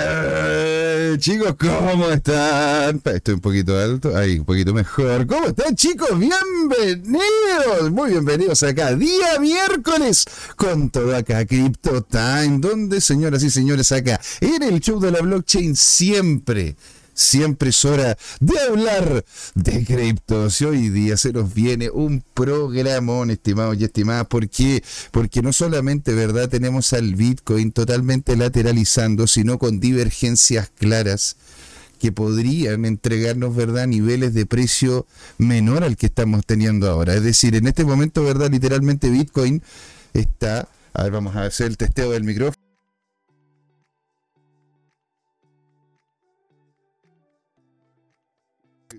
Eh, chicos, ¿cómo están? Estoy un poquito alto, ahí, un poquito mejor. ¿Cómo están, chicos? Bienvenidos, muy bienvenidos acá, día miércoles, con todo acá, Crypto Time, donde, señoras y señores, acá, en el show de la blockchain, siempre siempre es hora de hablar de criptos. Y hoy día se nos viene un programón, estimados y estimadas. ¿Por qué? Porque no solamente, ¿verdad?, tenemos al Bitcoin totalmente lateralizando, sino con divergencias claras que podrían entregarnos, ¿verdad?, niveles de precio menor al que estamos teniendo ahora. Es decir, en este momento, ¿verdad?, literalmente Bitcoin está... A ver, vamos a hacer el testeo del micrófono.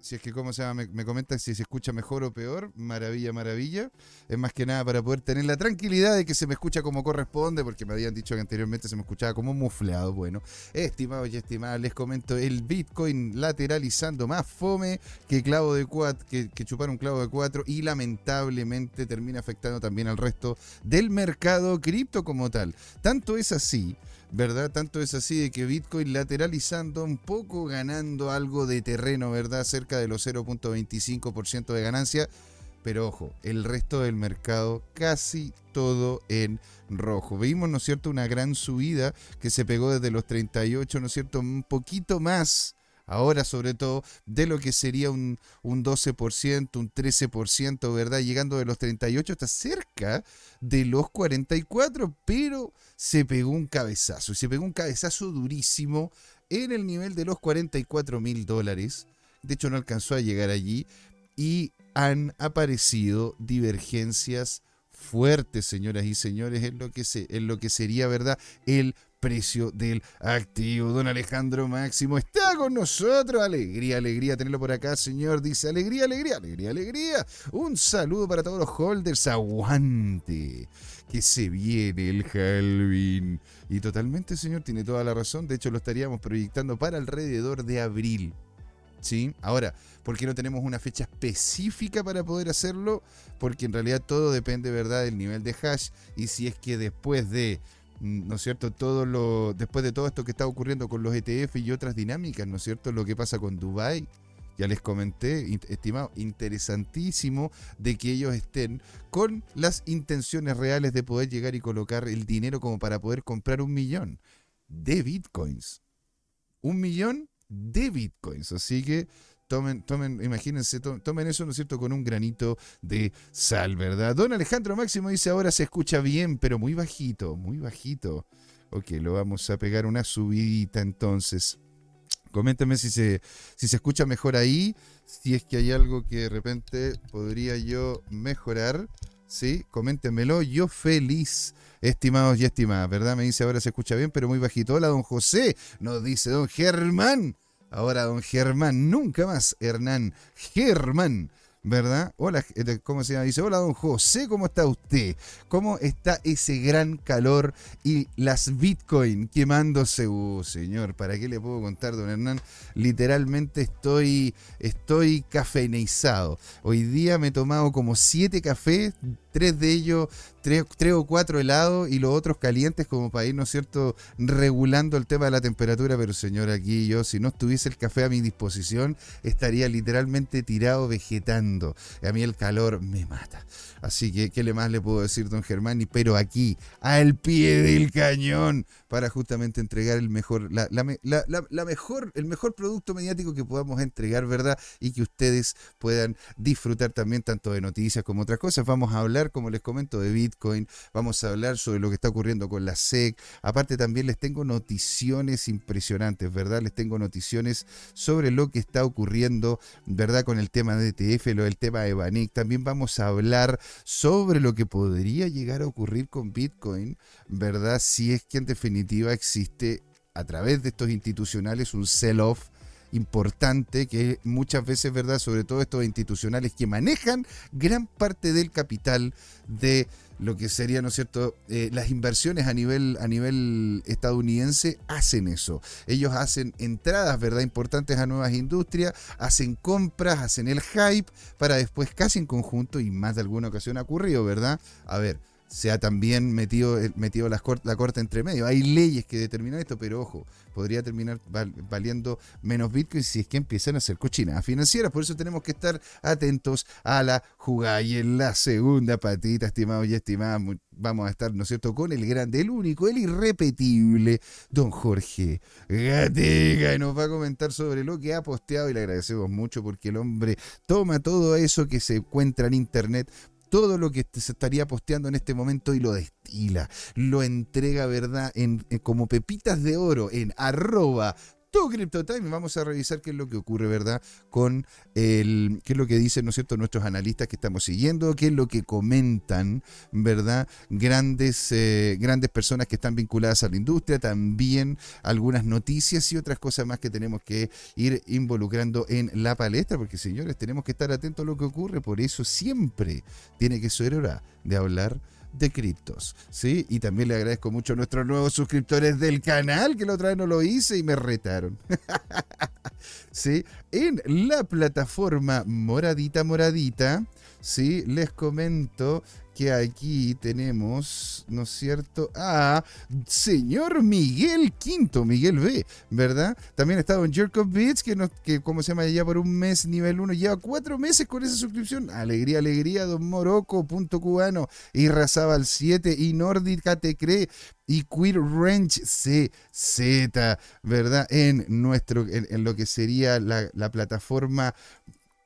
Si es que, ¿cómo se llama? Me, me comentan si se escucha mejor o peor. Maravilla, maravilla. Es más que nada para poder tener la tranquilidad de que se me escucha como corresponde, porque me habían dicho que anteriormente se me escuchaba como mufleado. Bueno, estimados y estimadas, les comento el Bitcoin lateralizando más fome que clavo de cuatro, que, que chupar un clavo de cuatro y lamentablemente termina afectando también al resto del mercado cripto como tal. Tanto es así ¿verdad? Tanto es así de que Bitcoin lateralizando un poco, ganando algo de terreno, ¿verdad? Cerca de los 0.25% de ganancia. Pero ojo, el resto del mercado casi todo en rojo. Vimos, ¿no es cierto?, una gran subida que se pegó desde los 38, ¿no es cierto?, un poquito más ahora sobre todo, de lo que sería un, un 12%, un 13%, ¿verdad? Llegando de los 38 hasta cerca de los 44, pero se pegó un cabezazo, y se pegó un cabezazo durísimo en el nivel de los 44 mil dólares. De hecho, no alcanzó a llegar allí y han aparecido divergencias fuertes, señoras y señores, en lo que, se, en lo que sería, ¿verdad?, el precio del activo. Don Alejandro Máximo está con nosotros. Alegría, alegría tenerlo por acá, señor. Dice alegría, alegría, alegría, alegría. Un saludo para todos los holders. Aguante. Que se viene el Halvin. Y totalmente, señor, tiene toda la razón. De hecho, lo estaríamos proyectando para alrededor de abril. ¿Sí? Ahora, ¿por qué no tenemos una fecha específica para poder hacerlo? Porque en realidad todo depende, ¿verdad?, del nivel de hash. Y si es que después de ¿no es cierto? Todo lo, después de todo esto que está ocurriendo con los ETF y otras dinámicas, ¿no es cierto? Lo que pasa con Dubai, ya les comenté, estimado, interesantísimo de que ellos estén con las intenciones reales de poder llegar y colocar el dinero como para poder comprar un millón de bitcoins. Un millón de bitcoins. Así que Tomen, tomen, imagínense, tomen eso, ¿no es cierto?, con un granito de sal, ¿verdad? Don Alejandro Máximo dice, ahora se escucha bien, pero muy bajito, muy bajito. Ok, lo vamos a pegar una subidita entonces. Coméntame si se, si se escucha mejor ahí, si es que hay algo que de repente podría yo mejorar. ¿sí? Coméntenmelo, yo feliz, estimados y estimadas, ¿verdad? Me dice ahora se escucha bien, pero muy bajito. Hola, don José, nos dice don Germán. Ahora don Germán, nunca más Hernán Germán ¿verdad? Hola, eh, ¿cómo se llama? Dice, hola don José, ¿cómo está usted? ¿Cómo está ese gran calor y las Bitcoin quemándose? Uh, señor, ¿para qué le puedo contar, don Hernán? Literalmente estoy, estoy cafeinizado. Hoy día me he tomado como siete cafés, tres de ellos, tres, tres, o cuatro helados y los otros calientes como para ir, ¿no es cierto?, regulando el tema de la temperatura. Pero señor, aquí yo, si no estuviese el café a mi disposición, estaría literalmente tirado vegetando a mí el calor me mata. Así que, ¿qué le más le puedo decir, don Germán? Pero aquí, al pie del cañón, para justamente entregar el mejor, la, mejor, el mejor producto mediático que podamos entregar, ¿verdad? Y que ustedes puedan disfrutar también tanto de noticias como otras cosas. Vamos a hablar, como les comento, de Bitcoin, vamos a hablar sobre lo que está ocurriendo con la SEC. Aparte también les tengo noticiones impresionantes, ¿verdad? Les tengo noticiones sobre lo que está ocurriendo, ¿verdad? Con el tema de ETF, lo del tema de Banic. También vamos a hablar sobre lo que podría llegar a ocurrir con Bitcoin, ¿verdad? Si es que en definitiva existe a través de estos institucionales un sell-off importante que muchas veces, ¿verdad? Sobre todo estos institucionales que manejan gran parte del capital de lo que sería, ¿no es cierto? Eh, las inversiones a nivel, a nivel estadounidense hacen eso. Ellos hacen entradas, ¿verdad? Importantes a nuevas industrias, hacen compras, hacen el hype para después casi en conjunto y más de alguna ocasión ha ocurrido, ¿verdad? A ver, se ha también metido, metido la, corte entre medio. Hay leyes que determinan esto, pero ojo, podría terminar valiendo menos Bitcoin si es que empiezan a hacer cochinadas financieras. Por eso tenemos que estar atentos a la jugada. Y en la segunda patita, estimados y estimadas, vamos a estar, ¿no es cierto?, con el grande, el único, el irrepetible, don Jorge Gatega. Y nos va a comentar sobre lo que ha posteado y le agradecemos mucho porque el hombre toma todo eso que se encuentra en internet todo lo que se estaría posteando en este momento y lo destila, lo entrega, ¿verdad? En, como pepitas de oro en arroba tu CryptoTime vamos a revisar qué es lo que ocurre, ¿verdad? Con el, qué es lo que dicen, ¿no es cierto?, nuestros analistas que estamos siguiendo, qué es lo que comentan, ¿verdad? Grandes, eh, grandes personas que están vinculadas a la industria, también algunas noticias y otras cosas más que tenemos que ir involucrando en la palestra, porque señores, tenemos que estar atentos a lo que ocurre, por eso siempre tiene que ser hora de hablar de criptos. ¿sí? Y también le agradezco mucho a nuestros nuevos suscriptores del canal, que la otra vez no lo hice y me retaron. ¿Sí? En la plataforma Moradita Moradita, ¿sí? les comento que aquí tenemos, ¿no es cierto? A señor Miguel Quinto, Miguel B, ¿verdad? También ha estado en Jerk Beats, que, nos, que como se llama ya por un mes, nivel 1, lleva cuatro meses con esa suscripción. Alegría, alegría, Don Moroco, punto cubano, y al 7, y Nordica te cree, y Queer Range CZ, ¿verdad? En nuestro, en, lo que sería la, la plataforma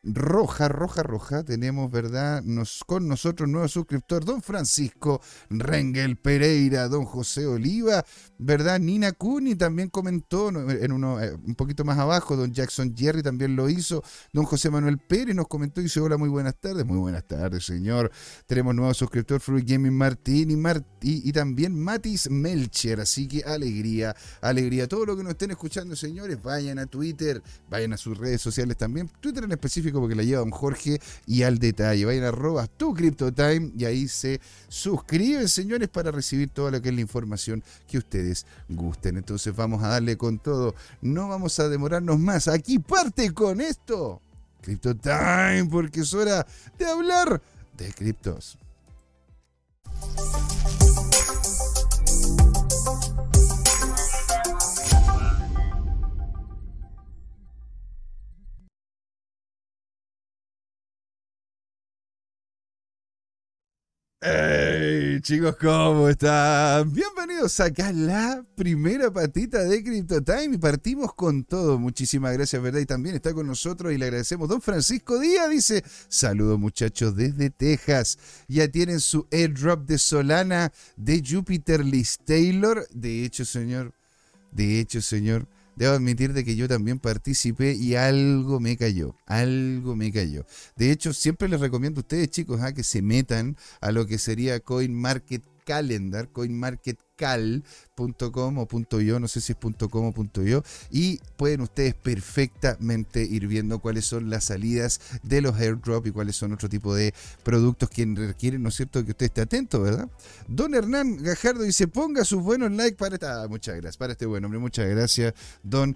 roja, roja, roja, tenemos, ¿verdad? Nos, con nosotros nuevo suscriptor, don Francisco Rengel Pereira, don José Oliva, ¿verdad? Nina Cuni también comentó en uno eh, un poquito más abajo, don Jackson Jerry también lo hizo, don José Manuel Pérez nos comentó y dice, hola, muy buenas tardes, muy buenas tardes, señor. Tenemos nuevo suscriptor, Fruit Gaming Martín y, y, también Matis Melcher, así que alegría, alegría. Todo lo que nos estén escuchando, señores, vayan a Twitter, vayan a sus redes sociales también, Twitter en específico porque la lleva don Jorge y al detalle. Vayan a tu CryptoTime y ahí se suscriben, señores, para recibir toda que es la información que ustedes gusten. Entonces vamos a darle con todo. No vamos a demorarnos más. Aquí parte con esto. CryptoTime, porque es hora de hablar de criptos. Hey chicos, ¿cómo están? Bienvenidos acá a la primera patita de Crypto Time y partimos con todo. Muchísimas gracias, ¿verdad? Y también está con nosotros y le agradecemos. Don Francisco Díaz dice: Saludos muchachos desde Texas. Ya tienen su airdrop de Solana de Jupiter Liz Taylor. De hecho, señor, de hecho, señor, debo admitir de que yo también participé y algo me cayó, algo me cayó. De hecho, siempre les recomiendo a ustedes, chicos, a ¿ah? que se metan a lo que sería CoinMarketCalendar, CoinMarketCal, .com o .yo, no sé si es .com o .yo, y pueden ustedes perfectamente ir viendo cuáles son las salidas de los airdrop y cuáles son otro tipo de productos que requieren, ¿no es cierto?, que usted esté atento, ¿verdad? Don Hernán Gajardo dice, ponga sus buenos likes para esta... Ah, muchas gracias, para este buen hombre, muchas gracias, don,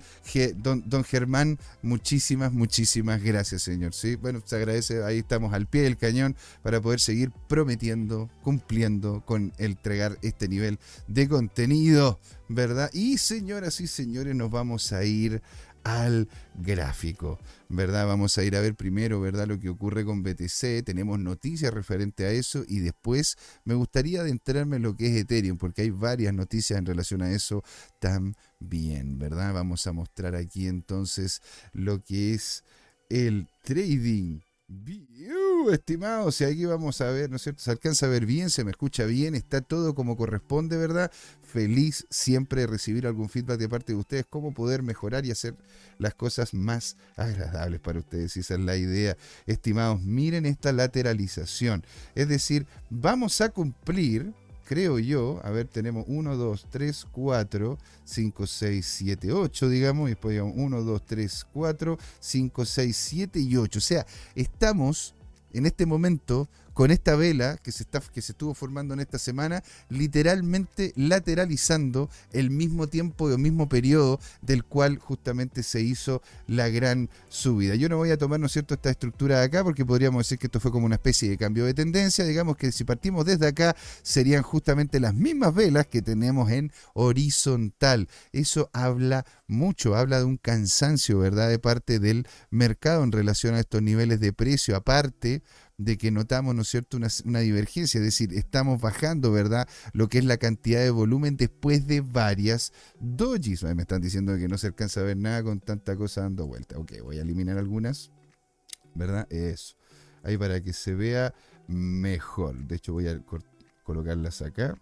don, don Germán, muchísimas, muchísimas gracias, señor, ¿sí? Bueno, se agradece, ahí estamos al pie del cañón para poder seguir prometiendo, cumpliendo con entregar este nivel de contenido ¿verdad? Y señoras y señores, nos vamos a ir al gráfico, ¿verdad? Vamos a ir a ver primero, ¿verdad? Lo que ocurre con BTC, tenemos noticias referente a eso y después me gustaría adentrarme en lo que es Ethereum, porque hay varias noticias en relación a eso también, ¿verdad? Vamos a mostrar aquí entonces lo que es el trading View, estimados, y aquí vamos a ver, ¿no es cierto? Se alcanza a ver bien, se me escucha bien, está todo como corresponde, ¿verdad? Feliz siempre de recibir algún feedback de parte de ustedes, cómo poder mejorar y hacer las cosas más agradables para ustedes. esa es la idea, estimados. Miren esta lateralización, es decir, vamos a cumplir creo yo, a ver, tenemos 1, 2, 3, 4, 5, 6, 7, 8, digamos, y después digamos 1, 2, 3, 4, 5, 6, 7 y 8. O sea, estamos en este momento con esta vela que se, está, que se estuvo formando en esta semana, literalmente lateralizando el mismo tiempo y el mismo periodo del cual justamente se hizo la gran subida. Yo no voy a tomar, ¿no es cierto?, esta estructura de acá porque podríamos decir que esto fue como una especie de cambio de tendencia. Digamos que si partimos desde acá serían justamente las mismas velas que tenemos en horizontal. Eso habla mucho, habla de un cansancio, ¿verdad?, de parte del mercado en relación a estos niveles de precio. Aparte, de que notamos, ¿no es cierto?, una, divergencia, es decir, estamos bajando, ¿verdad?, lo que es la cantidad de volumen después de varias dojis. Me están diciendo que no se alcanza a ver nada con tanta cosa dando vuelta. Ok, voy a eliminar algunas, ¿verdad? Eso. Ahí para que se vea mejor. De hecho, voy a colocarlas acá,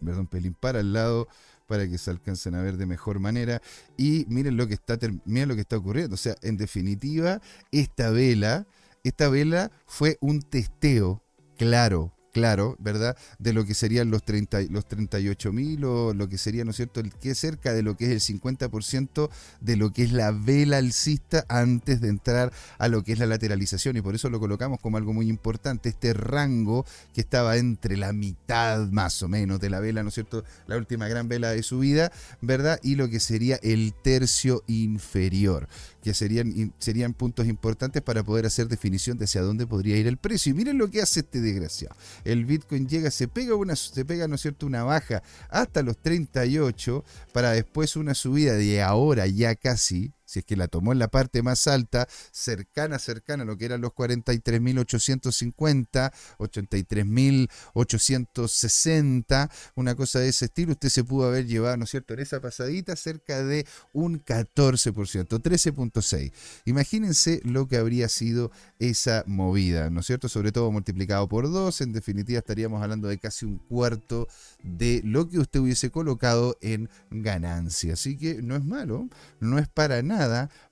¿verdad? Un pelín para el lado para que se alcancen a ver de mejor manera. Y miren lo que está, miren lo que está ocurriendo. O sea, en definitiva, esta vela esta vela fue un testeo claro, claro, ¿verdad? De lo que serían los, 30, los 38 mil o lo que sería, ¿no es cierto?, el que cerca de lo que es el 50% de lo que es la vela alcista antes de entrar a lo que es la lateralización y por eso lo colocamos como algo muy importante, este rango que estaba entre la mitad más o menos de la vela, ¿no es cierto?, la última gran vela de subida, ¿verdad? Y lo que sería el tercio inferior que serían, serían puntos importantes para poder hacer definición de hacia dónde podría ir el precio. Y miren lo que hace este desgraciado. El Bitcoin llega, se pega una, se pega, ¿no es cierto?, una baja hasta los 38 para después una subida de ahora ya casi si es que la tomó en la parte más alta, cercana, cercana a lo que eran los 43.850, 83.860, una cosa de ese estilo, usted se pudo haber llevado, ¿no es cierto?, en esa pasadita cerca de un 14%, 13.6. Imagínense lo que habría sido esa movida, ¿no es cierto?, sobre todo multiplicado por dos, en definitiva estaríamos hablando de casi un cuarto de lo que usted hubiese colocado en ganancia. Así que no es malo, no es para nada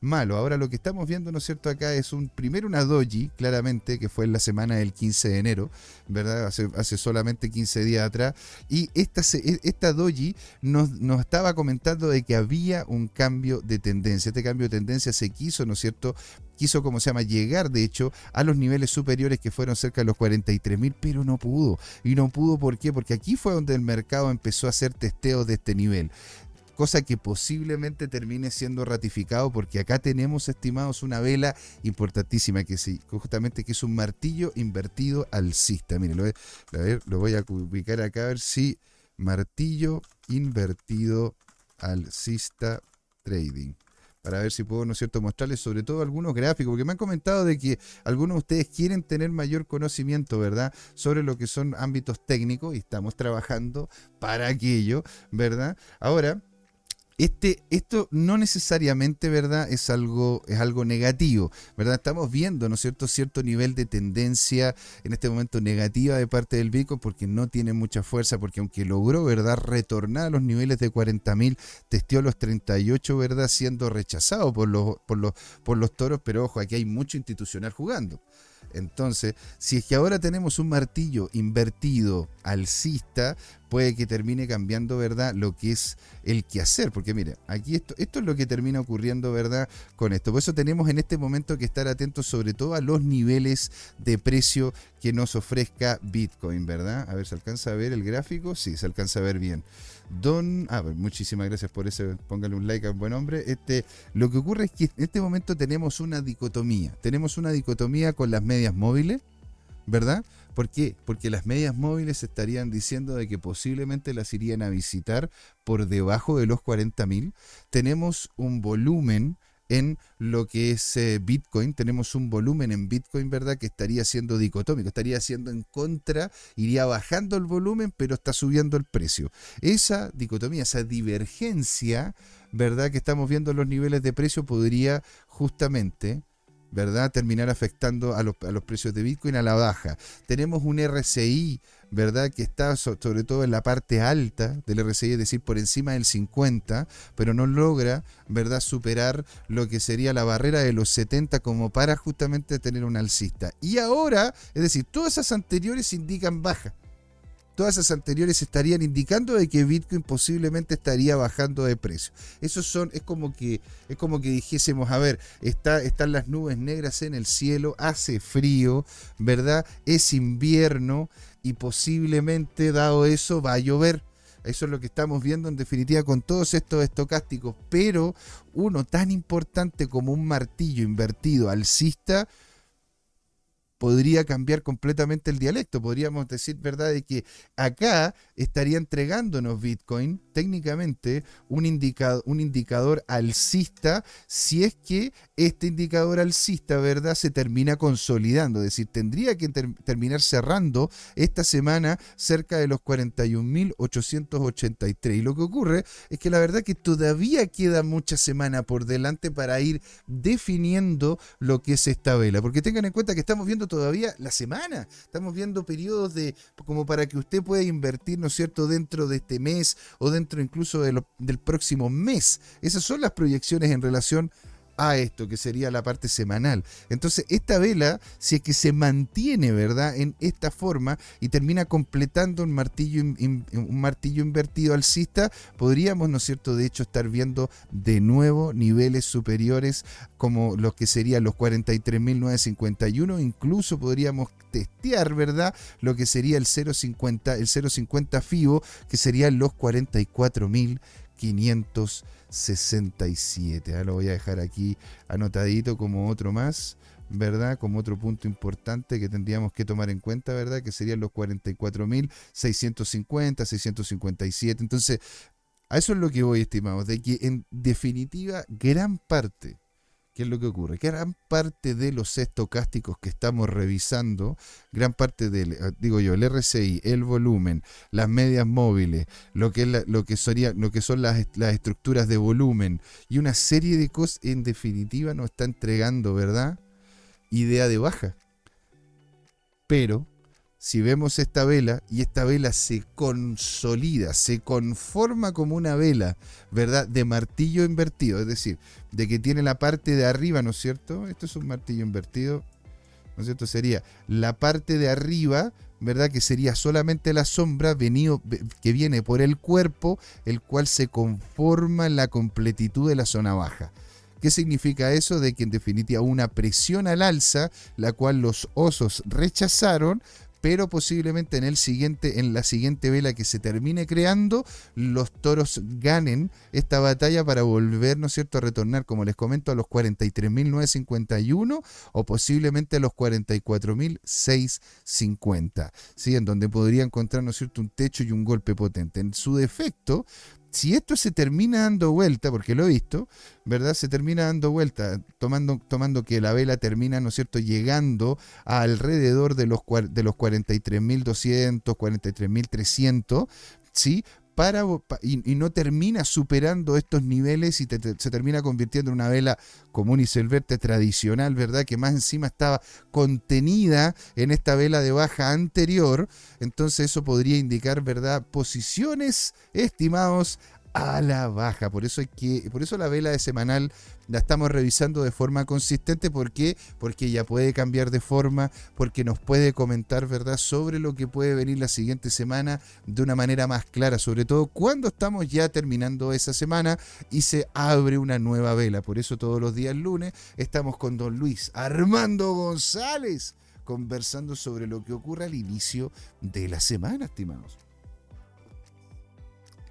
malo. Ahora lo que estamos viendo, ¿no es cierto? Acá es un primero una doji, claramente, que fue en la semana del 15 de enero, ¿verdad? Hace, hace solamente 15 días atrás. Y esta, e, esta doji nos, nos estaba comentando de que había un cambio de tendencia. Este cambio de tendencia se quiso, ¿no es cierto? quiso, como se llama, llegar de hecho a los niveles superiores que fueron cerca de los 43 mil, pero no pudo. Y no pudo, ¿por qué? Porque aquí fue donde el mercado empezó a hacer testeos de este nivel cosa que posiblemente termine siendo ratificado porque acá tenemos estimados una vela importantísima que sí, justamente que es un martillo invertido alcista. Mire, lo, lo voy a ubicar acá a ver si martillo invertido alcista trading para ver si puedo, ¿no es cierto?, mostrarles sobre todo algunos gráficos, porque me han comentado de que algunos de ustedes quieren tener mayor conocimiento, ¿verdad?, sobre lo que son ámbitos técnicos y estamos trabajando para aquello, ¿verdad? Ahora, este, esto no necesariamente, ¿verdad? Es algo, es algo negativo, ¿verdad? Estamos viendo, ¿no es cierto?, cierto nivel de tendencia en este momento negativa de parte del Bitcoin porque no tiene mucha fuerza, porque aunque logró, ¿verdad?, retornar a los niveles de 40.000, testeó los 38, ¿verdad?, siendo rechazado por los, por, los, por los toros, pero ojo, aquí hay mucho institucional jugando. Entonces, si es que ahora tenemos un martillo invertido alcista, puede que termine cambiando, ¿verdad? Lo que es el quehacer. Porque mire, aquí esto, esto es lo que termina ocurriendo, ¿verdad? Con esto. Por eso tenemos en este momento que estar atentos sobre todo a los niveles de precio que nos ofrezca Bitcoin, ¿verdad? A ver, ¿se alcanza a ver el gráfico? Sí, se alcanza a ver bien. Don, ah, pues, muchísimas gracias por eso, póngale un like a buen hombre. Este, lo que ocurre es que en este momento tenemos una dicotomía. Tenemos una dicotomía con las medias móviles, ¿verdad? ¿Por qué? Porque las medias móviles estarían diciendo de que posiblemente las irían a visitar por debajo de los 40.000. Tenemos un volumen en lo que es eh, Bitcoin. Tenemos un volumen en Bitcoin, ¿verdad? Que estaría siendo dicotómico, estaría siendo en contra, iría bajando el volumen, pero está subiendo el precio. Esa dicotomía, esa divergencia, ¿verdad? Que estamos viendo en los niveles de precio podría justamente ¿verdad? Terminar afectando a los, a los, precios de Bitcoin a la baja. Tenemos un RCI ¿verdad? Que está sobre todo en la parte alta del RSI, es decir, por encima del 50, pero no logra, ¿verdad?, superar lo que sería la barrera de los 70 como para justamente tener un alcista. Y ahora, es decir, todas esas anteriores indican baja. Todas esas anteriores estarían indicando de que Bitcoin posiblemente estaría bajando de precio. Esos son, es como que, es como que dijésemos, a ver, está, están las nubes negras en el cielo, hace frío, ¿verdad? Es invierno y posiblemente, dado eso, va a llover. Eso es lo que estamos viendo en definitiva con todos estos estocásticos. Pero uno tan importante como un martillo invertido alcista podría cambiar completamente el dialecto. Podríamos decir, ¿verdad?, de que acá estaría entregándonos Bitcoin técnicamente un, indicador, un indicador alcista si es que este indicador alcista, ¿verdad?, se termina consolidando. Es decir, tendría que terminar cerrando esta semana cerca de los 41.883. Y lo que ocurre es que la verdad que todavía queda mucha semana por delante para ir definiendo lo que es esta vela. Porque tengan en cuenta que estamos viendo todavía la semana. Estamos viendo periodos de como para que usted pueda invertir, ¿no es cierto?, dentro de este mes o dentro incluso del próximo mes. Esas son las proyecciones en relación a esto, que sería la parte semanal. Entonces, esta vela, si es que se mantiene, ¿verdad?, en esta forma y termina completando un martillo, un martillo invertido alcista, podríamos, ¿no es cierto?, de hecho, estar viendo de nuevo niveles superiores como los que serían los 43.951, incluso podríamos testear, ¿verdad?, lo que sería el 0.50, el 0.50 FIBO, que serían los 44.500 67. Ah, lo voy a dejar aquí anotadito como otro más, ¿verdad? Como otro punto importante que tendríamos que tomar en cuenta, ¿verdad? Que serían los 44.650, 657. Entonces, a eso es lo que voy, estimados, de que en definitiva gran parte ¿Qué es lo que ocurre? Que gran parte de los estocásticos que estamos revisando, gran parte del, eh, digo yo, el RCI, el volumen, las medias móviles, lo que, es lo que, sería, lo que son las, las estructuras de volumen y una serie de cosas, en definitiva, nos está entregando, ¿verdad? Idea de baja. Pero si vemos esta vela y esta vela se consolida, se conforma como una vela, ¿verdad? De martillo invertido, es decir, de que tiene la parte de arriba, ¿no es cierto? Esto es un martillo invertido, ¿no es cierto? Sería la parte de arriba, ¿verdad? Que sería solamente la sombra venido, que viene por el cuerpo, el cual se conforma en la completitud de la zona baja. ¿Qué significa eso? De que en definitiva una presión al alza, la cual los osos rechazaron, pero posiblemente en el siguiente, en la siguiente vela que se termine creando, los toros ganen esta batalla para volver, ¿no es cierto?, a retornar, como les comento, a los 43.951 o posiblemente a los 44.650, ¿sí? En donde podría encontrar, ¿no es cierto?, un techo y un golpe potente. En su defecto, si esto se termina dando vuelta, porque lo he visto, ¿verdad? Se termina dando vuelta, tomando, tomando que la vela termina, ¿no es cierto?, llegando a alrededor de los, de los 43.200, 43.300, ¿sí? Y, no termina superando estos niveles y se termina convirtiendo en una vela común y silvestre tradicional, ¿verdad? Que más encima estaba contenida en esta vela de baja anterior. Entonces eso podría indicar, ¿verdad? Posiciones, estimados, a la baja. Por eso, hay que, por eso la vela de semanal la estamos revisando de forma consistente. ¿Por qué? Porque ya puede cambiar de forma, porque nos puede comentar ¿verdad? sobre lo que puede venir la siguiente semana de una manera más clara, sobre todo cuando estamos ya terminando esa semana y se abre una nueva vela. Por eso todos los días lunes estamos con don Luis Armando González conversando sobre lo que ocurre al inicio de la semana, estimados.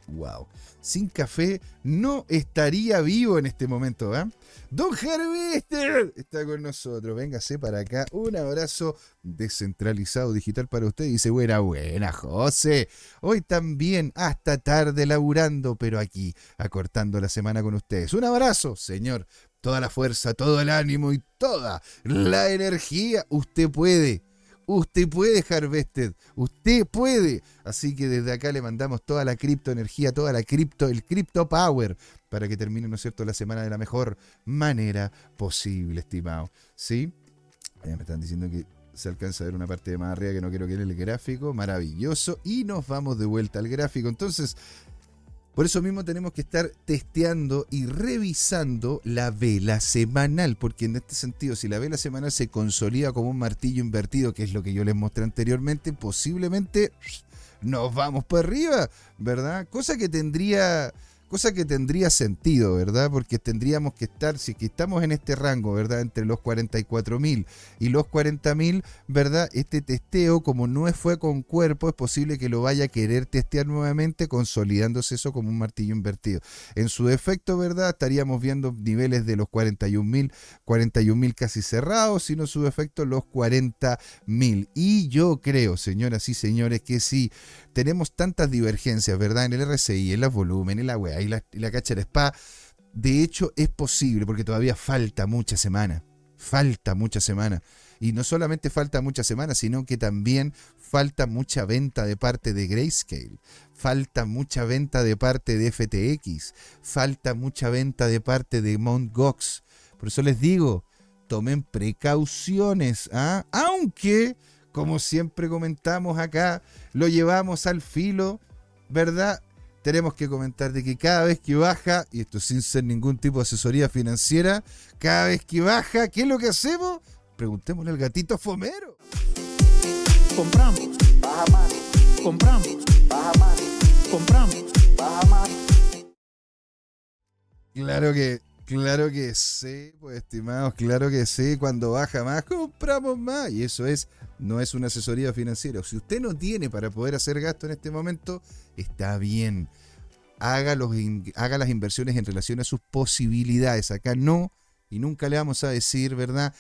Wow. Sin café no estaría vivo en este momento, ¿eh? Don Harvester está con nosotros. Véngase para acá. Un abrazo descentralizado digital para usted. Dice, buena, buena, José. Hoy también hasta tarde laburando, pero aquí, acortando la semana con ustedes. Un abrazo, señor. Toda la fuerza, todo el ánimo y toda la energía. Usted puede. Usted puede, Harvested. Usted puede. Así que desde acá le mandamos toda la criptoenergía, toda la cripto, el crypto power, para que termine, ¿no es cierto?, la semana de la mejor manera posible, estimado. ¿Sí? me están diciendo que se alcanza a ver una parte de más arriba que no quiero que el gráfico. Maravilloso. Y nos vamos de vuelta al gráfico. Entonces, por eso mismo tenemos que estar testeando y revisando la vela semanal, porque en este sentido, si la vela semanal se consolida como un martillo invertido, que es lo que yo les mostré anteriormente, posiblemente nos vamos para arriba, ¿verdad? Cosa que tendría Cosa que tendría sentido, ¿verdad? Porque tendríamos que estar, si que estamos en este rango, ¿verdad? Entre los 44.000 y los 40.000, ¿verdad? Este testeo, como no fue con cuerpo, es posible que lo vaya a querer testear nuevamente, consolidándose eso como un martillo invertido. En su defecto, ¿verdad? Estaríamos viendo niveles de los 41.000, 41.000 casi cerrados, sino su defecto los 40.000. Y yo creo, señoras y señores, que si tenemos tantas divergencias, ¿verdad? En el RSI, en los volúmenes, en la web y la, cacha spa. De hecho, es posible, porque todavía falta mucha semana. Falta mucha semana. Y no solamente falta mucha semana, sino que también falta mucha venta de parte de Grayscale. Falta mucha venta de parte de FTX. Falta mucha venta de parte de Mt. Gox. Por eso les digo, tomen precauciones. ¿ah? Aunque como siempre comentamos acá, lo llevamos al filo, ¿verdad? Tenemos que comentar de que cada vez que baja, y esto sin ser ningún tipo de asesoría financiera, cada vez que baja, ¿qué es lo que hacemos? Preguntémosle al gatito fomero. Compramos, baja más. Compramos, baja más. Compramos, baja más. Claro que Claro que sí, pues estimados, claro que sí. Cuando baja más, compramos más. Y eso es, no es una asesoría financiera. Si usted no tiene para poder hacer gasto en este momento, está bien. Haga, los, haga las inversiones en relación a sus posibilidades. Acá no, y nunca le vamos a decir, ¿verdad?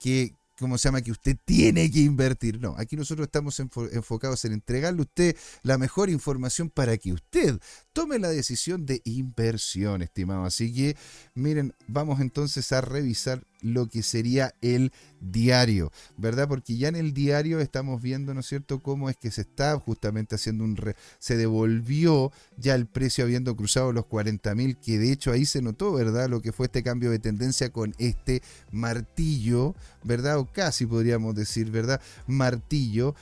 Que, ¿cómo se llama? Que usted tiene que invertir. No, aquí nosotros estamos enfocados en entregarle a usted la mejor información para que usted tome la decisión de inversión, estimado. Así que, miren, vamos entonces a revisar lo que sería el diario, ¿verdad? Porque ya en el diario estamos viendo, ¿no es cierto?, cómo es que se está justamente haciendo un... se devolvió ya el precio habiendo cruzado los 40 mil, que de hecho ahí se notó, ¿verdad? Lo que fue este cambio de tendencia con este martillo, ¿verdad? O casi podríamos decir, ¿verdad? Martillo,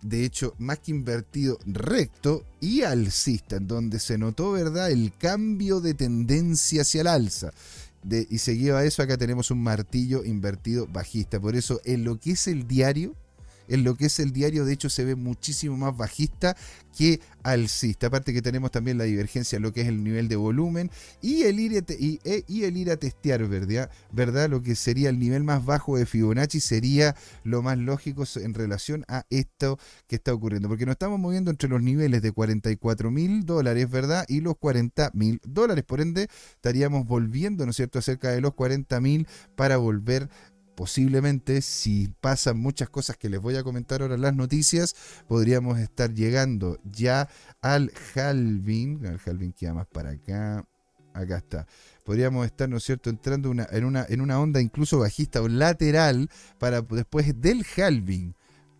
de hecho, más que invertido, recto y alcista, en donde se notó, ¿verdad?, el cambio de tendencia hacia el alza y seguido a eso, acá tenemos un martillo invertido bajista. Por eso, en lo que es el diario, en lo que es el diario, de hecho, se ve muchísimo más bajista que alcista. Aparte que tenemos también la divergencia, lo que es el nivel de volumen y el ir a, y, e, y el testear, ¿verdad? ¿verdad? Lo que sería el nivel más bajo de Fibonacci sería lo más lógico en relación a esto que está ocurriendo. Porque nos estamos moviendo entre los niveles de 44 mil dólares, ¿verdad? Y los 40 mil dólares. Por ende, estaríamos volviendo, ¿no es cierto?, cerca de los 40 mil para volver posiblemente, si pasan muchas cosas que les voy a comentar ahora las noticias, podríamos estar llegando ya al halving. El halving queda más para acá. Acá está. Podríamos estar, ¿no es cierto?, entrando en, una, en una onda incluso bajista o lateral para después del halving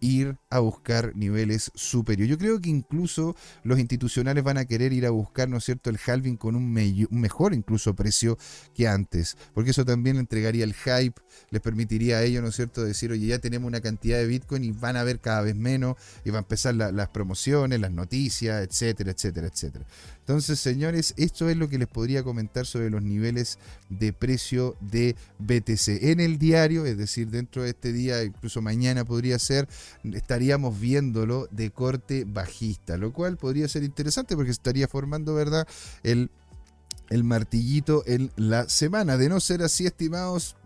ir a buscar niveles superiores. Yo creo que incluso los institucionales van a querer ir a buscar, ¿no es cierto?, el halving con un, mejor incluso precio que antes, porque eso también entregaría el hype, les permitiría a ellos, ¿no es cierto?, decir, oye, ya tenemos una cantidad de Bitcoin y van a ver cada vez menos y van a empezar las promociones, las noticias, etcétera, etcétera, etcétera. Entonces, señores, esto es lo que les podría comentar sobre los niveles de precio de BTC. En el diario, es decir, dentro de este día, incluso mañana podría ser, estaríamos viéndolo de corte bajista, lo cual podría ser interesante porque estaría formando, ¿verdad?, el, el martillito en la semana. De no ser así, estimados,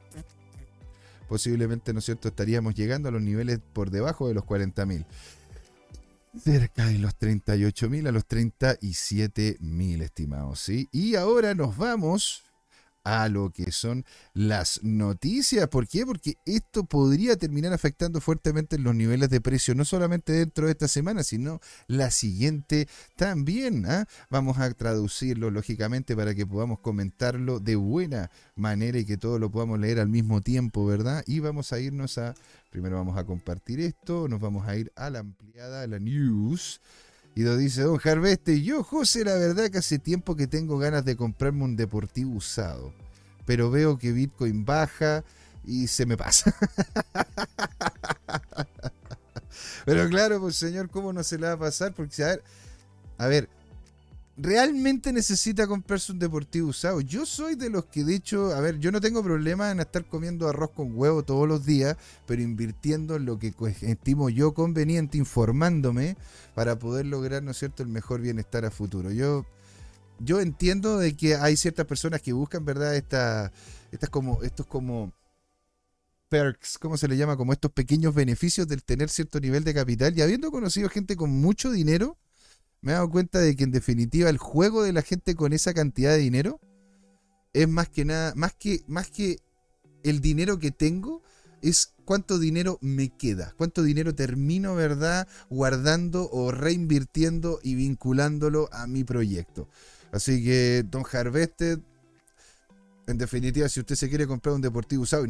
posiblemente, ¿no es cierto?, estaríamos llegando a los niveles por debajo de los 40.000 cerca de los 38.000 a los 37.000, estimados. ¿sí? Y ahora nos vamos a lo que son las noticias. ¿Por qué? Porque esto podría terminar afectando fuertemente los niveles de precio, no solamente dentro de esta semana, sino la siguiente también. ¿ah? Vamos a traducirlo lógicamente para que podamos comentarlo de buena manera y que todos lo podamos leer al mismo tiempo, ¿verdad? Y vamos a irnos a, primero vamos a compartir esto, nos vamos a ir a la ampliada, a la news. Y lo dice Don Harveste, yo José, la verdad que hace tiempo que tengo ganas de comprarme un deportivo usado, pero veo que Bitcoin baja y se me pasa. pero claro, pues señor, ¿cómo no se le va a pasar? Porque, a ver, a ver, realmente necesita comprarse un deportivo usado. Yo soy de los que, de hecho, a ver, yo no tengo problema en estar comiendo arroz con huevo todos los días, pero invirtiendo en lo que estimo yo conveniente, informándome para poder lograr, ¿no es cierto?, el mejor bienestar a futuro. Yo, yo entiendo de que hay ciertas personas que buscan, ¿verdad?, estas como, estos como perks, ¿cómo se le llama? Como estos pequeños beneficios del tener cierto nivel de capital. Y habiendo conocido gente con mucho dinero, me he dado cuenta de que en definitiva el juego de la gente con esa cantidad de dinero es más que nada, más que, más que el dinero que tengo, es cuánto dinero me queda, cuánto dinero termino, ¿verdad?, guardando o reinvirtiendo y vinculándolo a mi proyecto. Así que, Don Harvested, en definitiva, si usted se quiere comprar un deportivo usado,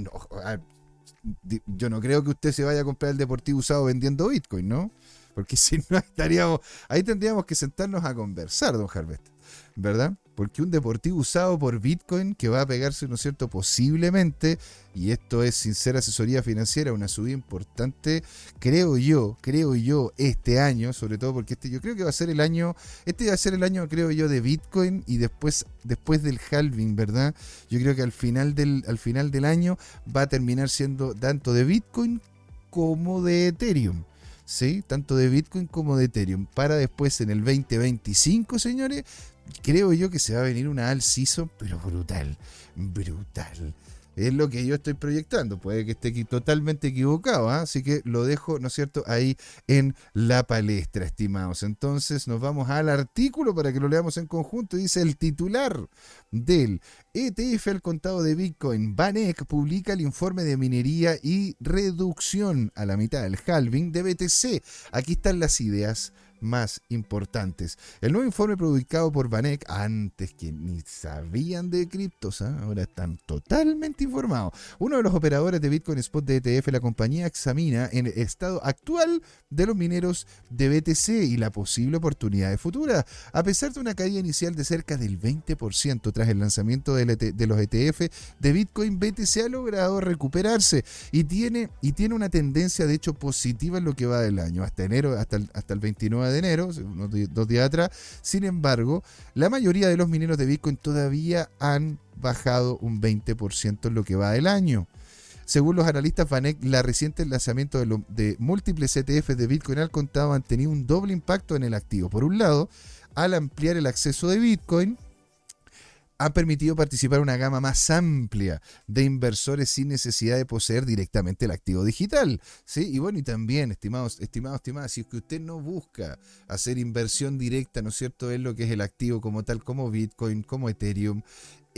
yo no creo que usted se vaya a comprar el deportivo usado vendiendo Bitcoin, ¿no? Porque si no estaríamos, ahí tendríamos que sentarnos a conversar, don Harvest, ¿verdad? Porque un deportivo usado por Bitcoin que va a pegarse, ¿no es cierto? Posiblemente, y esto es sincera asesoría financiera, una subida importante, creo yo, creo yo, este año, sobre todo porque este yo creo que va a ser el año, este va a ser el año, creo yo, de Bitcoin y después, después del halving, ¿verdad? Yo creo que al final del, al final del año va a terminar siendo tanto de Bitcoin como de Ethereum. ¿Sí? Tanto de Bitcoin como de Ethereum. Para después en el 2025, señores, creo yo que se va a venir una al pero brutal, brutal. Es lo que yo estoy proyectando. Puede que esté totalmente equivocado, ¿ah? así que lo dejo, ¿no es cierto?, ahí en la palestra, estimados. Entonces nos vamos al artículo para que lo leamos en conjunto. Dice el titular del ETF al contado de Bitcoin. Banek publica el informe de minería y reducción a la mitad del halving de BTC. Aquí están las ideas más importantes. El nuevo informe publicado por Banek, antes que ni sabían de criptos, ¿ah? ahora están totalmente informados. Uno de los operadores de Bitcoin Spot de ETF, la compañía examina el estado actual de los mineros de BTC y la posible oportunidad de futura. A pesar de una caída inicial de cerca del 20% tras el lanzamiento de los ETF de Bitcoin, BTC ha logrado recuperarse y tiene, y tiene una tendencia de hecho positiva en lo que va del año, hasta enero, hasta el, hasta el 29 de enero, unos dos días atrás. Sin embargo, la mayoría de los mineros de Bitcoin todavía han bajado un 20% en lo que va del año. Según los analistas Vanek, la reciente lanzamiento de, de múltiples ETF de Bitcoin al contado han tenido un doble impacto en el activo. Por un lado, al ampliar el acceso de Bitcoin, ha permitido participar una gama más amplia de inversores sin necesidad de poseer directamente el activo digital. ¿sí? Y bueno, y también, estimados, estimados, estimadas, si es que usted no busca hacer inversión directa, ¿no es cierto?, en lo que es el activo como tal, como Bitcoin, como Ethereum,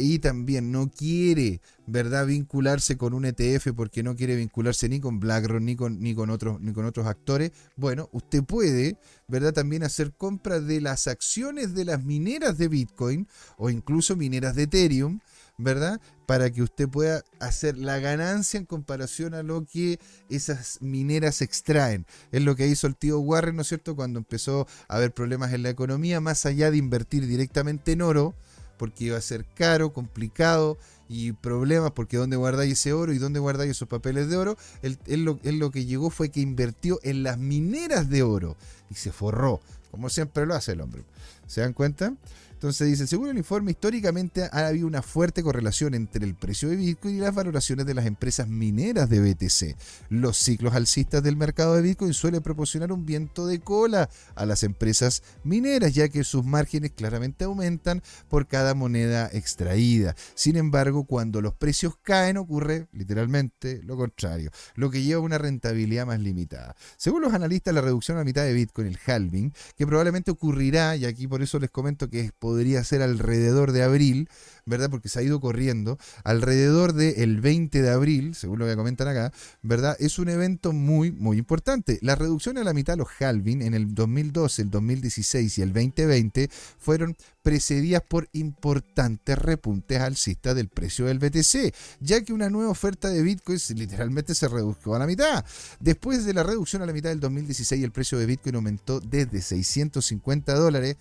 y también no quiere, ¿verdad?, vincularse con un ETF porque no quiere vincularse ni con BlackRock ni con, ni con, otros, ni con otros actores, bueno, usted puede, ¿verdad?, también hacer compra de las acciones de las mineras de Bitcoin o incluso mineras de Ethereum, ¿verdad? Para que usted pueda hacer la ganancia en comparación a lo que esas mineras extraen. Es lo que hizo el tío Warren, ¿no es cierto?, cuando empezó a haber problemas en la economía, más allá de invertir directamente en oro, porque iba a ser caro, complicado y problemas porque dónde guardáis ese oro y dónde guardáis esos papeles de oro. Él, él, lo, que llegó fue que invirtió en las mineras de oro y se forró, como siempre lo hace el hombre. ¿Se dan cuenta? Entonces dice, según el informe, históricamente ha habido una fuerte correlación entre el precio de Bitcoin y las valoraciones de las empresas mineras de BTC. Los ciclos alcistas del mercado de Bitcoin suelen proporcionar un viento de cola a las empresas mineras, ya que sus márgenes claramente aumentan por cada moneda extraída. Sin embargo, cuando los precios caen ocurre literalmente lo contrario, lo que lleva a una rentabilidad más limitada. Según los analistas, la reducción a la mitad de Bitcoin, el halving, que probablemente ocurrirá, y aquí por eso les comento que es podría ser alrededor de abril, ¿verdad? Porque se ha ido corriendo, alrededor del 20 de abril, según lo que comentan acá, ¿verdad? Es un evento muy, muy importante. La reducción a la mitad, los halving, en el 2012, el 2016 y el 2020 fueron precedidas por importantes repuntes alcistas del precio del BTC, ya que una nueva oferta de Bitcoin literalmente se redujo a la mitad. Después de la reducción a la mitad del 2016, el precio de Bitcoin aumentó desde 650 dólares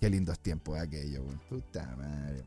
Qué lindos tiempos aquello, Puta madre.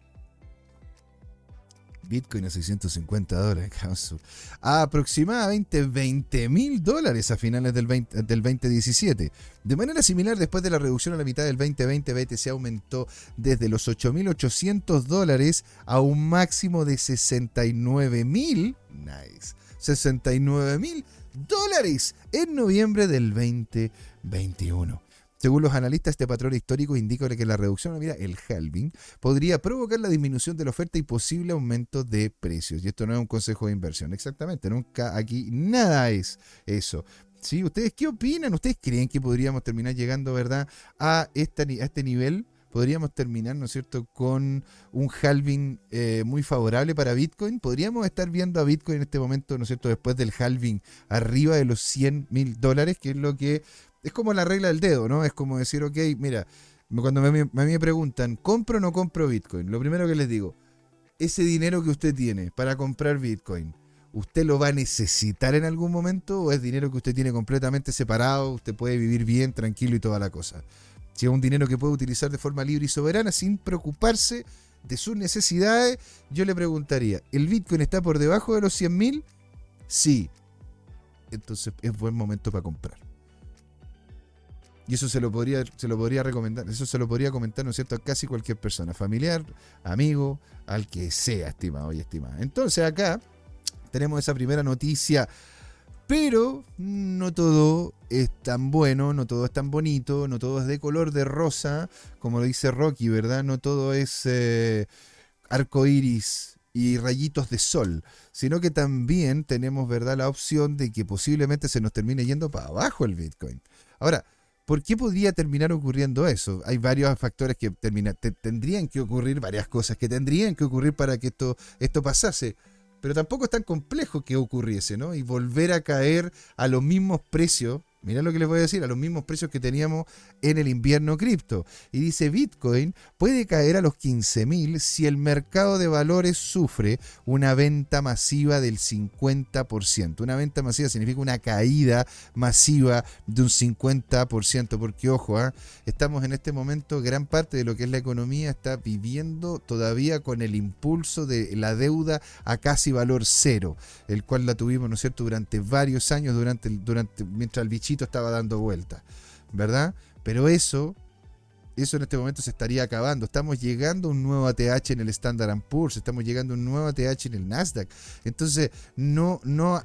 Bitcoin a 650 dólares, aproximadamente 20 mil dólares a finales del, 20 del 2017. De manera similar, después de la reducción a la mitad del 2020, BTC aumentó desde los 8.800 dólares a un máximo de 69 mil. Nice. 69 mil dólares en noviembre del 2021. Según los analistas, este patrón histórico indica que la reducción, mira, el halving, podría provocar la disminución de la oferta y posible aumento de precios. Y esto no es un consejo de inversión, exactamente, nunca aquí nada es eso. ¿Sí? ¿Ustedes qué opinan? ¿Ustedes creen que podríamos terminar llegando, verdad, a, esta, a este nivel? podríamos terminar, ¿no es cierto?, con un halving eh, muy favorable para Bitcoin. Podríamos estar viendo a Bitcoin en este momento, ¿no es cierto?, después del halving arriba de los 100 mil dólares, que es lo que es como la regla del dedo, ¿no? Es como decir, ok, mira, cuando a mí me preguntan, ¿compro o no compro Bitcoin? Lo primero que les digo, ese dinero que usted tiene para comprar Bitcoin, ¿usted lo va a necesitar en algún momento o es dinero que usted tiene completamente separado, usted puede vivir bien, tranquilo y toda la cosa? Si es un dinero que puede utilizar de forma libre y soberana sin preocuparse de sus necesidades, yo le preguntaría, ¿el Bitcoin está por debajo de los 100 mil? Sí. Entonces es buen momento para comprar. Y eso se lo podría, se lo podría recomendar, eso se lo podría comentar, ¿no es cierto?, a casi cualquier persona, familiar, amigo, al que sea, estimado y estimada. Entonces acá tenemos esa primera noticia, pero no todo es tan bueno, no todo es tan bonito, no todo es de color de rosa, como lo dice Rocky, ¿verdad? No todo es eh, arco iris y rayitos de sol, sino que también tenemos, ¿verdad?, la opción de que posiblemente se nos termine yendo para abajo el Bitcoin. Ahora, ¿Por qué podría terminar ocurriendo eso? Hay varios factores que tendrían que ocurrir, varias cosas que tendrían que ocurrir para que esto, esto pasase. Pero tampoco es tan complejo que ocurriese, ¿no? Y volver a caer a los mismos precios Mirá lo que les voy a decir, a los mismos precios que teníamos en el invierno cripto. Y dice, Bitcoin puede caer a los 15.000 si el mercado de valores sufre una venta masiva del 50%. Una venta masiva significa una caída masiva de un 50%, porque ojo, ¿ah? estamos en este momento, gran parte de lo que es la economía está viviendo todavía con el impulso de la deuda a casi valor cero, el cual la tuvimos, ¿no es cierto?, durante varios años, durante, durante mientras el estaba dando vuelta, ¿verdad? Pero eso, eso en este momento se estaría acabando. Estamos llegando a un nuevo ATH en el Standard Poor's, estamos llegando a un nuevo ATH en el Nasdaq. Entonces, no, no,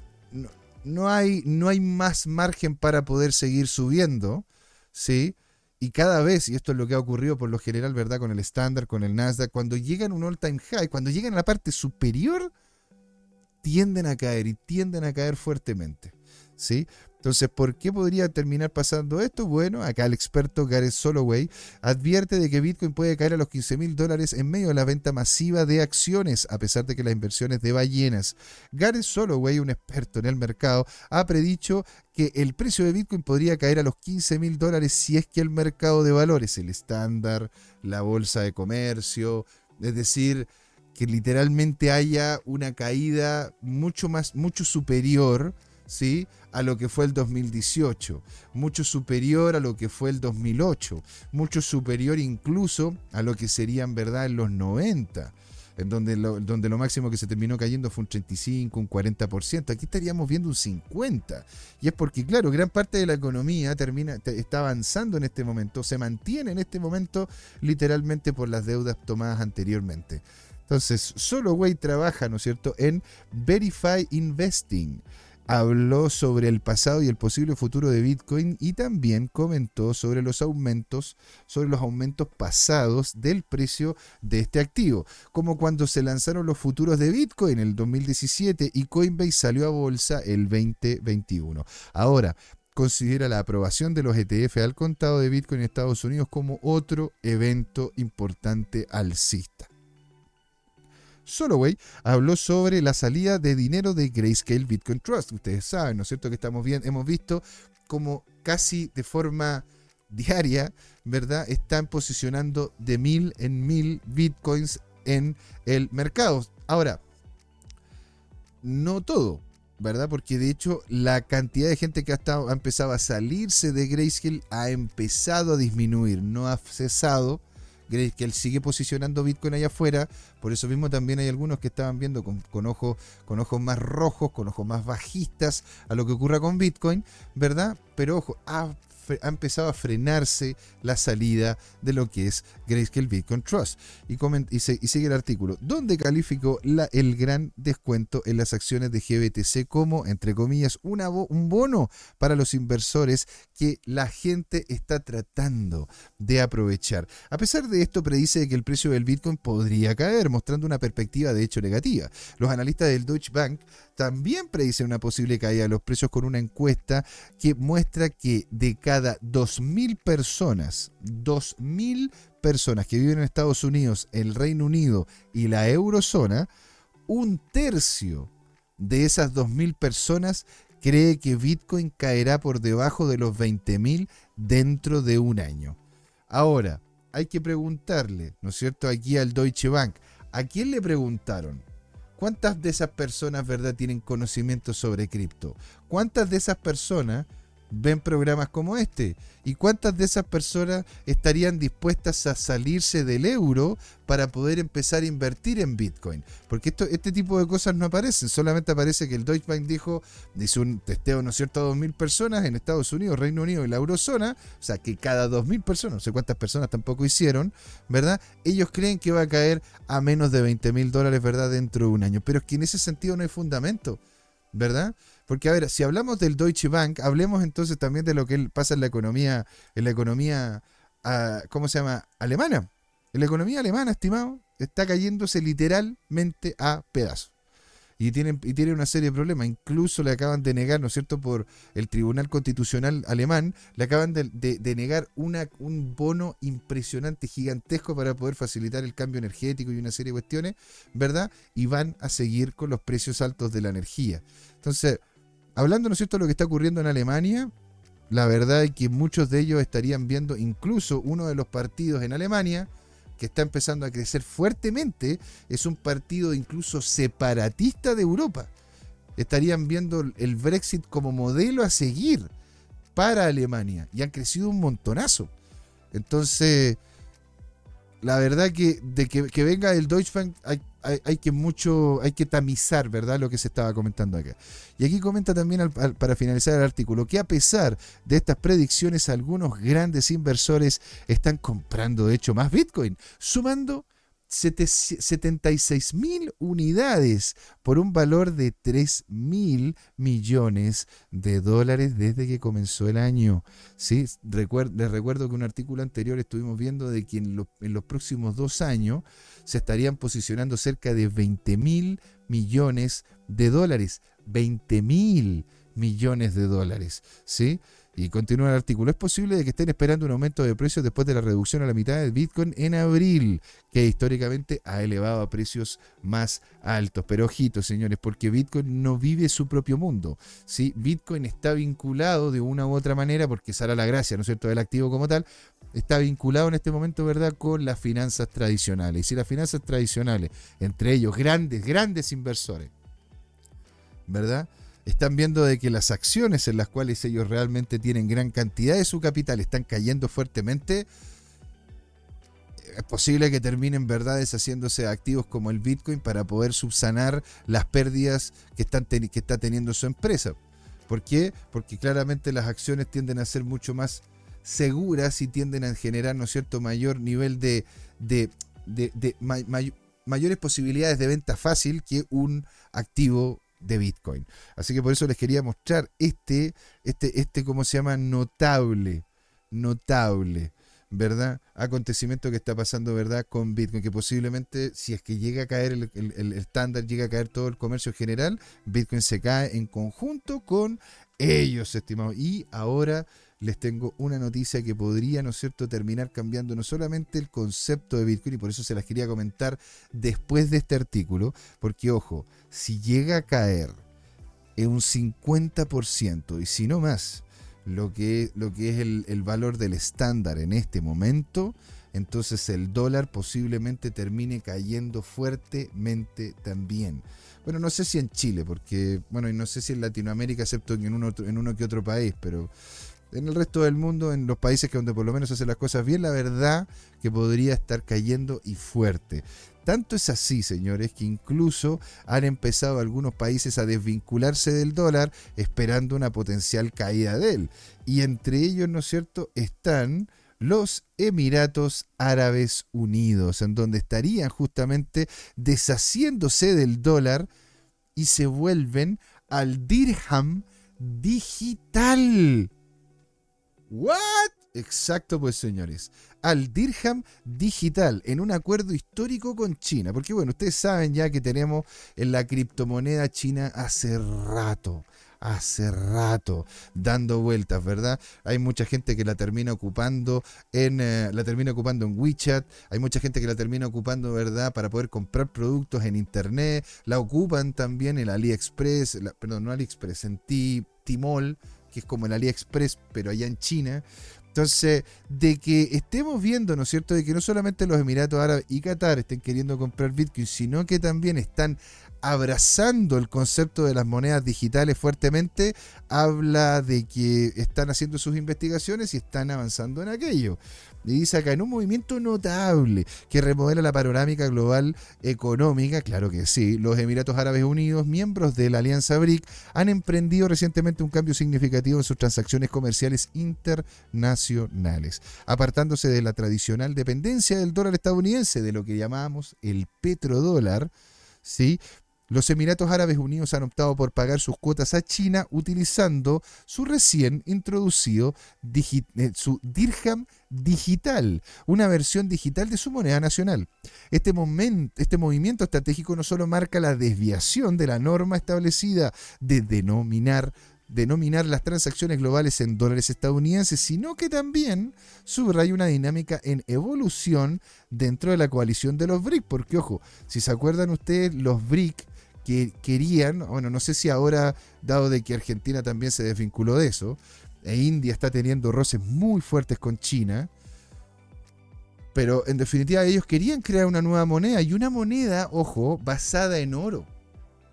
no, hay, no hay más margen para poder seguir subiendo, ¿sí? Y cada vez, y esto es lo que ha ocurrido por lo general, ¿verdad? Con el Standard, con el Nasdaq, cuando llegan a un all-time high, cuando llegan a la parte superior, tienden a caer y tienden a caer fuertemente. ¿sí? Entonces, ¿por qué podría terminar pasando esto? Bueno, acá el experto Gareth Soloway advierte de que Bitcoin puede caer a los 15 mil dólares en medio de la venta masiva de acciones, a pesar de que las inversiones de ballenas. Gareth Soloway, un experto en el mercado, ha predicho que el precio de Bitcoin podría caer a los 15 mil dólares si es que el mercado de valores, el estándar, la bolsa de comercio, es decir, que literalmente haya una caída mucho más, mucho superior ¿sí? a lo que fue el 2018, mucho superior a lo que fue el 2008, mucho superior incluso a lo que serían verdad en los 90, en donde lo, donde lo máximo que se terminó cayendo fue un 35, un 40%, aquí estaríamos viendo un 50%, y es porque claro, gran parte de la economía termina, está avanzando en este momento, se mantiene en este momento literalmente por las deudas tomadas anteriormente. Entonces, solo Way trabaja, ¿no es cierto?, en Verify Investing habló sobre el pasado y el posible futuro de Bitcoin y también comentó sobre los aumentos, sobre los aumentos pasados del precio de este activo, como cuando se lanzaron los futuros de Bitcoin en el 2017 y Coinbase salió a bolsa el 2021. Ahora, considera la aprobación de los ETF al contado de Bitcoin en Estados Unidos como otro evento importante alcista. Soloway habló sobre la salida de dinero de Grayscale Bitcoin Trust. Ustedes saben, ¿no es cierto? Que estamos bien, hemos visto como casi de forma diaria, ¿verdad? Están posicionando de mil en mil bitcoins en el mercado. Ahora, no todo, ¿verdad? Porque de hecho la cantidad de gente que ha, empezado a salirse de Grayscale ha empezado a disminuir, no ha cesado Grayscale sigue posicionando Bitcoin allá afuera, por eso mismo también hay algunos que estaban viendo con, con, ojos, con ojos más rojos, con ojos más bajistas a lo que ocurra con Bitcoin, ¿verdad? Pero ojo, ha ha empezado a frenarse la salida de lo que es Grayscale Bitcoin Trust. Y, y, sigue el artículo, donde calificó la, el gran descuento en las acciones de GBTC como, entre comillas, una, un bono para los inversores que la gente está tratando de aprovechar. A pesar de esto, predice que el precio del Bitcoin podría caer, mostrando una perspectiva de hecho negativa. Los analistas del Deutsche Bank también predicen una posible caída de los precios con una encuesta que muestra que de cada 2.000 personas, 2.000 personas que viven en Estados Unidos, el Reino Unido y la eurozona, un tercio de esas 2.000 personas cree que Bitcoin caerá por debajo de los 20.000 dentro de un año. Ahora, hay que preguntarle, ¿no es cierto?, aquí al Deutsche Bank, ¿a quién le preguntaron? ¿Cuántas de esas personas, verdad, tienen conocimiento sobre cripto? ¿Cuántas de esas personas ven programas como este? ¿Y cuántas de esas personas estarían dispuestas a salirse del euro para poder empezar a invertir en Bitcoin? Porque esto, este tipo de cosas no aparecen, solamente aparece que el Deutsche Bank dijo, hizo un testeo, ¿no es cierto?, a 2.000 personas en Estados Unidos, Reino Unido y la eurozona, o sea, que cada 2.000 personas, no sé cuántas personas tampoco hicieron, ¿verdad? Ellos creen que va a caer a menos de 20.000 dólares, ¿verdad?, dentro de un año. Pero es que en ese sentido no hay fundamento, ¿verdad? Porque, a ver, si hablamos del Deutsche Bank, hablemos entonces también de lo que pasa en la economía, en la economía, ah, ¿cómo se llama? Alemana. En la economía alemana, estimado, está cayéndose literalmente a pedazos. Y tienen, y tiene una serie de problemas. Incluso le acaban de negar, ¿no es cierto?, por el Tribunal Constitucional alemán, le acaban de, negar un bono impresionante, gigantesco para poder facilitar el cambio energético y una serie de cuestiones, ¿verdad? Y van a seguir con los precios altos de la energía. Entonces, hablando, ¿no es cierto?, de lo que está ocurriendo en Alemania, la verdad es que muchos de ellos estarían viendo incluso uno de los partidos en Alemania, que está empezando a crecer fuertemente, es un partido incluso separatista de Europa. Estarían viendo el Brexit como modelo a seguir para Alemania y han crecido un montonazo. Entonces, la verdad que de que, venga el Deutsche Bank hay hay, que mucho, hay que tamizar, ¿verdad? Lo que se estaba comentando acá. Y aquí comenta también para finalizar el artículo que a pesar de estas predicciones, algunos grandes inversores están comprando de hecho más Bitcoin, sumando 76 mil unidades por un valor de 3 mil millones de dólares desde que comenzó el año. ¿Sí? les recuerdo que un artículo anterior estuvimos viendo de que en, en los próximos dos años se estarían posicionando cerca de 20 mil millones de dólares. 20 mil millones de dólares. ¿Sí? Y continúa el artículo. Es posible de que estén esperando un aumento de precios después de la reducción a la mitad del Bitcoin en abril, que históricamente ha elevado a precios más altos. Pero ojito, señores, porque Bitcoin no vive su propio mundo. ¿sí? Bitcoin está vinculado de una u otra manera, porque será la gracia, ¿no es cierto?, del activo como tal, está vinculado en este momento, ¿verdad?, con las finanzas tradicionales. Y si las finanzas tradicionales, entre ellos grandes, grandes inversores, ¿verdad? Están viendo de que las acciones en las cuales ellos realmente tienen gran cantidad de su capital están cayendo fuertemente, es posible que terminen verdad deshaciéndose de activos como el Bitcoin para poder subsanar las pérdidas que, están que está teniendo su empresa. ¿Por qué? Porque claramente las acciones tienden a ser mucho más seguras y tienden a generar, ¿no es cierto?, mayor nivel de, de, mayores posibilidades de venta fácil que un activo de Bitcoin. Así que por eso les quería mostrar este, este, este, ¿cómo se llama? Notable, notable, ¿verdad? Acontecimiento que está pasando, ¿verdad? Con Bitcoin, que posiblemente si es que llega a caer el estándar, llega a caer todo el comercio general, Bitcoin se cae en conjunto con ellos, estimados. Y ahora les tengo una noticia que podría, ¿no es cierto?, terminar cambiando no solamente el concepto de Bitcoin, y por eso se las quería comentar después de este artículo, porque ojo, si llega a caer en un 50% y si no más, lo que, lo que es el, el valor del estándar en este momento, entonces el dólar posiblemente termine cayendo fuertemente también. Bueno, no sé si en Chile, porque, bueno, y no sé si en Latinoamérica, excepto en uno, en uno que otro país, pero en el resto del mundo, en los países que donde por lo menos hacen las cosas bien, la verdad que podría estar cayendo y fuerte. Tanto es así, señores, que incluso han empezado algunos países a desvincularse del dólar esperando una potencial caída de él. Y entre ellos, ¿no es cierto?, están los Emiratos Árabes Unidos, en donde estarían justamente deshaciéndose del dólar y se vuelven al dirham digital. ¿What? Exacto, pues señores. Al dirham digital en un acuerdo histórico con China. Porque bueno, ustedes saben ya que tenemos en la criptomoneda china hace rato hace rato dando vueltas, ¿verdad? Hay mucha gente que la termina ocupando en eh, la termina ocupando en WeChat, hay mucha gente que la termina ocupando, ¿verdad? Para poder comprar productos en internet, la ocupan también en AliExpress, perdón, no AliExpress, en Timol, que es como el AliExpress, pero allá en China. Entonces, de que estemos viendo, ¿no es cierto?, de que no solamente los Emiratos Árabes y Qatar estén queriendo comprar Bitcoin, sino que también están abrazando el concepto de las monedas digitales fuertemente, habla de que están haciendo sus investigaciones y están avanzando en aquello. Y dice acá, en un movimiento notable que remodela la panorámica global económica, claro que sí, los Emiratos Árabes Unidos, miembros de la Alianza BRIC, han emprendido recientemente un cambio significativo en sus transacciones comerciales internacionales, apartándose de la tradicional dependencia del dólar estadounidense, de lo que llamamos el petrodólar, ¿sí? Los Emiratos Árabes Unidos han optado por pagar sus cuotas a China utilizando su recién introducido eh, dirham digital, una versión digital de su moneda nacional. Este, este movimiento estratégico no solo marca la desviación de la norma establecida de denominar denominar las transacciones globales en dólares estadounidenses, sino que también subraya una dinámica en evolución dentro de la coalición de los BRIC, porque ojo, si se acuerdan ustedes, los BRIC que querían, bueno, no sé si ahora, dado de que Argentina también se desvinculó de eso, e India está teniendo roces muy fuertes con China, pero en definitiva ellos querían crear una nueva moneda y una moneda, ojo, basada en oro.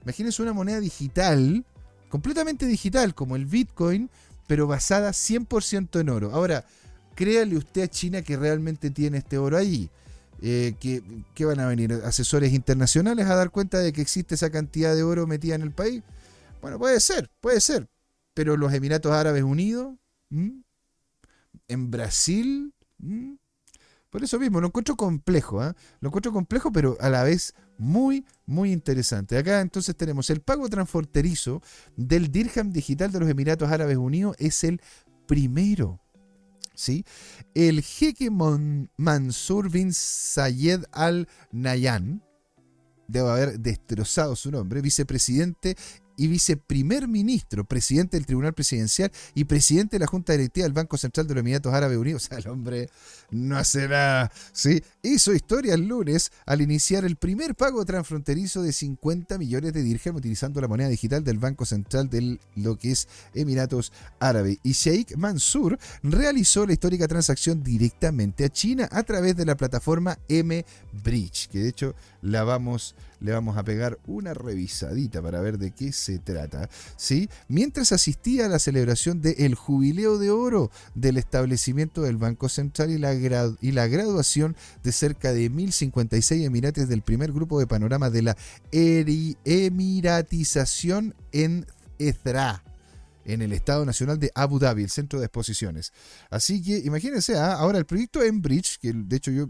Imagínense una moneda digital, completamente digital, como el Bitcoin, pero basada 100% en oro. Ahora, créale usted a China que realmente tiene este oro allí. Eh, que, van a venir asesores internacionales a dar cuenta de que existe esa cantidad de oro metida en el país. Bueno, puede ser, puede ser. Pero los Emiratos Árabes Unidos, en Brasil, por eso mismo, lo encuentro complejo, ¿ah? lo encuentro complejo, pero a la vez muy, muy interesante. Acá entonces tenemos el pago transfronterizo del dirham digital de los Emiratos Árabes Unidos, es el primero ¿sí? El jeque Mansur bin Sayed al Nayan, debe haber destrozado su nombre, vicepresidente y viceprimer ministro, presidente del Tribunal Presidencial y presidente de la Junta Directiva del Banco Central de los Emiratos Árabes Unidos. O sea, el hombre no hace nada. ¿sí? Hizo historia el lunes al iniciar el primer pago transfronterizo de 50 millones de dirham utilizando la moneda digital del Banco Central de lo que es Emiratos Árabes. Y Sheikh Mansour realizó la histórica transacción directamente a China a través de la plataforma M-Bridge, que de hecho la vamos, le vamos a pegar una revisadita para ver de qué se trata. ¿sí? Mientras asistía a la celebración del jubileo de oro del establecimiento del Banco Central y la, y la graduación de cerca de 1056 emirates del primer grupo de panorama de la emiratización en Ezra en el Estado Nacional de Abu Dhabi, el centro de exposiciones. Así que imagínense, ¿ah? ahora el proyecto Enbridge, que de hecho yo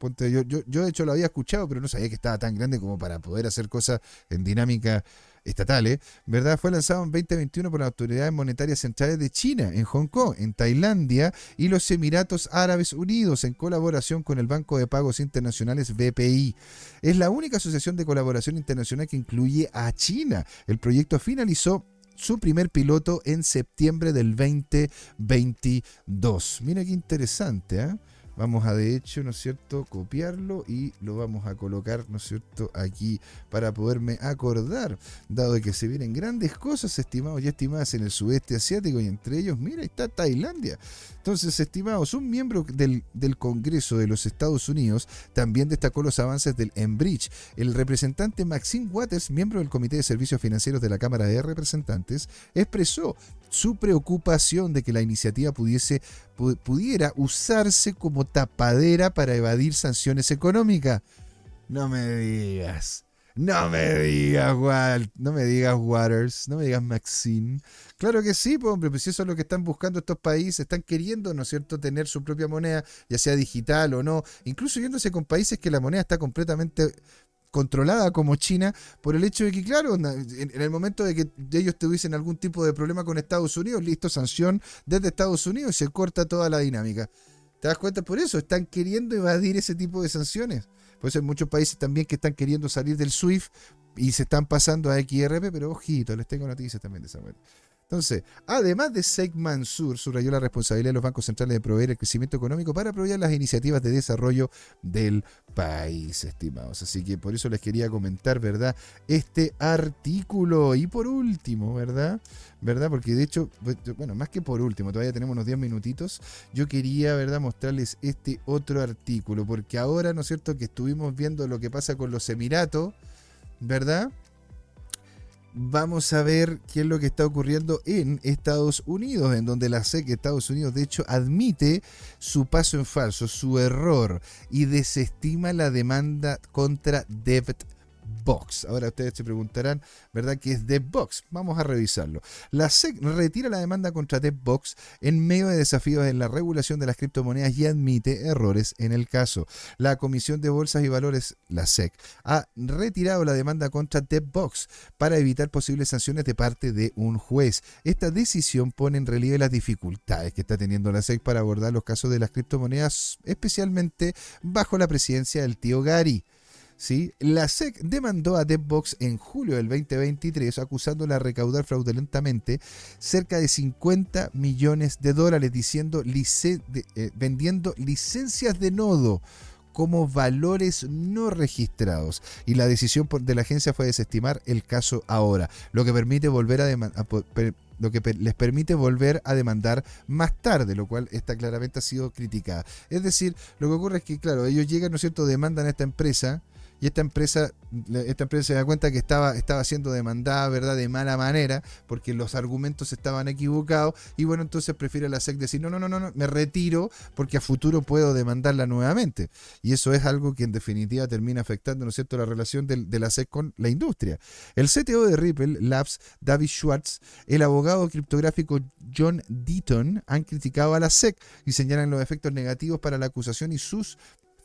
yo, yo, de hecho lo había escuchado, pero no sabía que estaba tan grande como para poder hacer cosas en dinámica estatal, ¿eh? ¿verdad? Fue lanzado en 2021 por las autoridades monetarias centrales de China, en Hong Kong, en Tailandia y los Emiratos Árabes Unidos, en colaboración con el Banco de Pagos Internacionales BPI. Es la única asociación de colaboración internacional que incluye a China. El proyecto finalizó su primer piloto en septiembre del 2022. Mira qué interesante, ¿eh? Vamos a de hecho, ¿no es cierto?, copiarlo y lo vamos a colocar, ¿no es cierto?, aquí para poderme acordar, dado que se vienen grandes cosas, estimados y estimadas, en el sudeste asiático y entre ellos, mira, está Tailandia. Entonces, estimados, un miembro del, del Congreso de los Estados Unidos también destacó los avances del Enbridge. El representante Maxine Waters, miembro del Comité de Servicios Financieros de la Cámara de Representantes, expresó su preocupación de que la iniciativa pudiese, pudiera usarse como tapadera para evadir sanciones económicas. No me digas. No me digas, Walt, no me digas Waters, no me digas Maxine. Claro que sí, pues, hombre, pues eso es lo que están buscando estos países, están queriendo, ¿no es cierto?, tener su propia moneda, ya sea digital o no, incluso yéndose con países que la moneda está completamente controlada como China por el hecho de que, claro, en, el momento de que ellos tuviesen algún tipo de problema con Estados Unidos, listo, sanción desde Estados Unidos y se corta toda la dinámica. ¿Te das cuenta? Por eso están queriendo evadir ese tipo de sanciones. Por eso hay muchos países también que están queriendo salir del SWIFT y se están pasando a XRP, pero ojito, les tengo noticias también de esa manera. Entonces, además de Sheikh Mansour, subrayó la responsabilidad de los bancos centrales de proveer el crecimiento económico para apoyar las iniciativas de desarrollo del país, estimados. Así que por eso les quería comentar, ¿verdad? Este artículo. Y por último, ¿verdad? ¿Verdad? Porque de hecho, pues, bueno, más que por último, todavía tenemos unos 10 minutitos. Yo quería, ¿verdad?, mostrarles este otro artículo. Porque ahora, ¿no es cierto?, que estuvimos viendo lo que pasa con los Emiratos, ¿verdad? Vamos a ver qué es lo que está ocurriendo en Estados Unidos, en donde la SEC Estados Unidos de hecho admite su paso en falso, su error y desestima la demanda contra Debt Box. Ahora ustedes se preguntarán, ¿verdad? ¿Qué es DevBox? Vamos a revisarlo. La SEC retira la demanda contra DevBox en medio de desafíos en la regulación de las criptomonedas y admite errores en el caso. La Comisión de Bolsas y Valores, la SEC, ha retirado la demanda contra DevBox para evitar posibles sanciones de parte de un juez. Esta decisión pone en relieve las dificultades que está teniendo la SEC para abordar los casos de las criptomonedas, especialmente bajo la presidencia del tío Gary. ¿Sí? La SEC demandó a DevBox en julio del 2023 acusándola de recaudar fraudulentamente cerca de 50 millones de dólares diciendo eh, vendiendo licencias de nodo como valores no registrados y la decisión de la agencia fue desestimar el caso ahora, lo que permite volver a, lo que les permite volver a demandar más tarde, lo cual está claramente ha sido criticada. Es decir, lo que ocurre es que, claro, ellos llegan, ¿no es cierto?, demandan a esta empresa, y esta empresa, esta empresa se da cuenta que estaba, estaba siendo demandada, ¿verdad?, de mala manera, porque los argumentos estaban equivocados, y bueno, entonces prefiere la SEC decir, no, no, no, no, me retiro, porque a futuro puedo demandarla nuevamente. Y eso es algo que en definitiva termina afectando, ¿no es cierto?, la relación de, la SEC con la industria. El CTO de Ripple Labs, David Schwartz, el abogado criptográfico John Deaton han criticado a la SEC y señalan los efectos negativos para la acusación y sus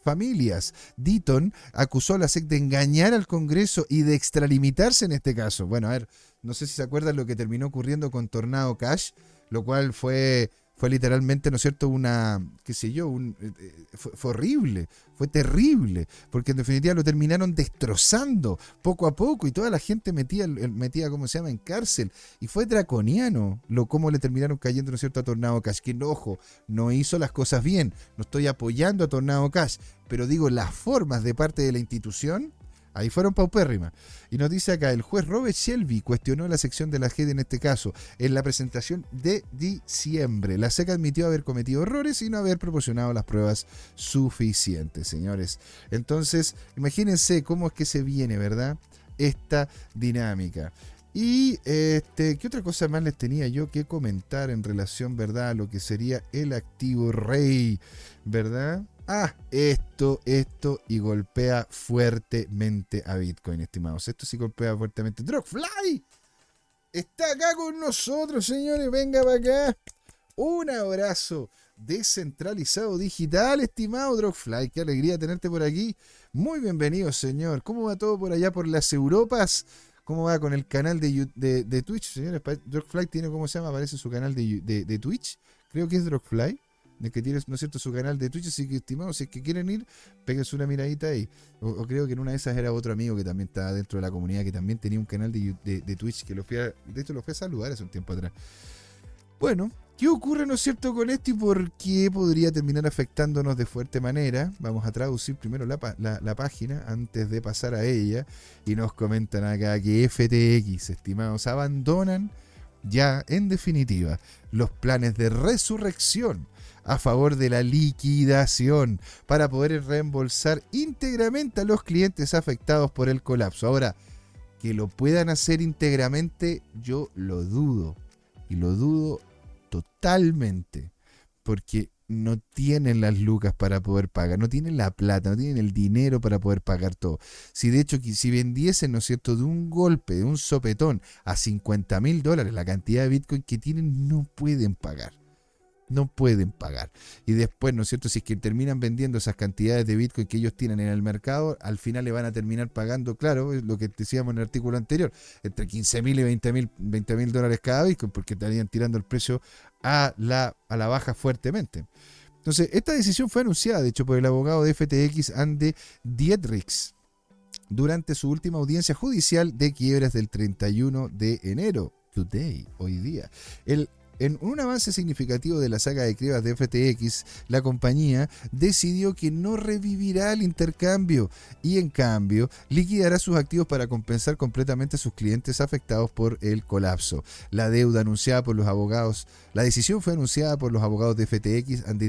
familias. Deaton acusó a la SEC de engañar al Congreso y de extralimitarse en este caso. Bueno, a ver, no sé si se acuerdan lo que terminó ocurriendo con Tornado Cash, lo cual fue fue literalmente, ¿no es cierto?, una, qué sé yo, un, eh, eh, fue, horrible, fue terrible, porque en definitiva lo terminaron destrozando poco a poco y toda la gente metía, metía ¿cómo se llama?, en cárcel. Y fue draconiano lo cómo le terminaron cayendo, ¿no es cierto?, a Tornado Cash, que, ojo, no hizo las cosas bien, no estoy apoyando a Tornado Cash, pero digo, las formas de parte de la institución Ahí fueron paupérrimas. Y nos dice acá, el juez Robert Shelby cuestionó la sección de la JED en este caso, en la presentación de diciembre. La SEC admitió haber cometido errores y no haber proporcionado las pruebas suficientes, señores. Entonces, imagínense cómo es que se viene, ¿verdad? Esta dinámica. Y este, ¿qué otra cosa más les tenía yo que comentar en relación, ¿verdad?, a lo que sería el activo rey, ¿verdad? Ah, esto, esto y golpea fuertemente a Bitcoin, estimados. Esto sí golpea fuertemente. Drogfly está acá con nosotros, señores. Venga para acá. Un abrazo descentralizado digital, estimado Drogfly. Qué alegría tenerte por aquí. Muy bienvenido, señor. ¿Cómo va todo por allá por las Europas? ¿Cómo va con el canal de, Twitch, señores? Drogfly tiene, ¿cómo se llama? Aparece su canal de, de Twitch. Creo que es Drogfly de que tiene, ¿no es cierto?, su canal de Twitch, así que, estimados, si es que quieren ir, péguense una miradita ahí. O, creo que en una de esas era otro amigo que también estaba dentro de la comunidad, que también tenía un canal de, de, Twitch, que lo fui a, de hecho lo fui a saludar hace un tiempo atrás. Bueno, ¿qué ocurre, no es cierto, con esto y por qué podría terminar afectándonos de fuerte manera? Vamos a traducir primero la, la página antes de pasar a ella y nos comentan acá que FTX, estimados, abandonan ya en definitiva los planes de resurrección a favor de la liquidación para poder reembolsar íntegramente a los clientes afectados por el colapso. Ahora, que lo puedan hacer íntegramente, yo lo dudo. Y lo dudo totalmente. Porque no tienen las lucas para poder pagar, no tienen la plata, no tienen el dinero para poder pagar todo. Si de hecho, si vendiesen, ¿no es cierto?, de un golpe, de un sopetón a 50 mil dólares, la cantidad de Bitcoin que tienen, no pueden pagar. No pueden pagar. Y después, ¿no es cierto? Si es que terminan vendiendo esas cantidades de Bitcoin que ellos tienen en el mercado, al final le van a terminar pagando, claro, lo que decíamos en el artículo anterior, entre 15 mil y 20 mil 20 mil dólares cada Bitcoin, porque estarían tirando el precio a la, a la baja fuertemente. Entonces, esta decisión fue anunciada, de hecho, por el abogado de FTX, Ande Dietrichs, durante su última audiencia judicial de quiebras del 31 de enero, today, hoy día. El en un avance significativo de la saga de quiebras de FTX, la compañía decidió que no revivirá el intercambio y en cambio liquidará sus activos para compensar completamente a sus clientes afectados por el colapso. La deuda anunciada por los abogados, la decisión fue anunciada por los abogados de FTX and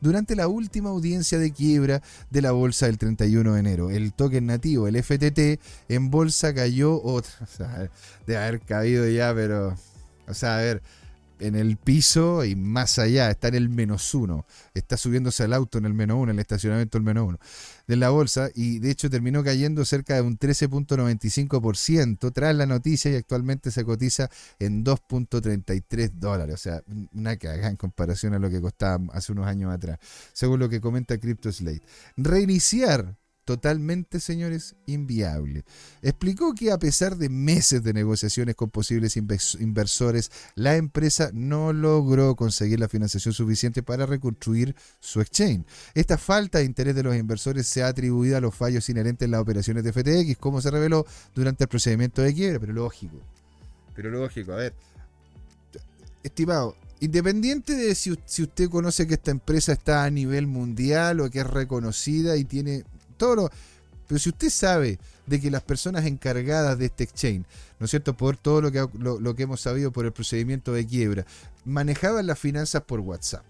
durante la última audiencia de quiebra de la bolsa del 31 de enero. El token nativo, el FTT, en bolsa cayó otra, de haber caído ya, pero, o sea, a ver, en el piso y más allá, está en el menos uno. Está subiéndose al auto en el menos uno, en el estacionamiento del menos uno de la bolsa y de hecho terminó cayendo cerca de un 13.95% tras la noticia y actualmente se cotiza en 2.33 dólares. O sea, una cagada en comparación a lo que costaba hace unos años atrás, según lo que comenta CryptoSlate. Reiniciar totalmente, señores, inviable. Explicó que a pesar de meses de negociaciones con posibles inversores, la empresa no logró conseguir la financiación suficiente para reconstruir su exchange. Esta falta de interés de los inversores se ha atribuido a los fallos inherentes en las operaciones de FTX, como se reveló durante el procedimiento de quiebra, pero lógico. Pero lógico, a ver. Estimado, Independiente de si, si, usted conoce que esta empresa está a nivel mundial o que es reconocida y tiene pero si usted sabe de que las personas encargadas de este exchange, ¿no es cierto? Por todo lo que, lo, que hemos sabido por el procedimiento de quiebra, manejaban las finanzas por WhatsApp.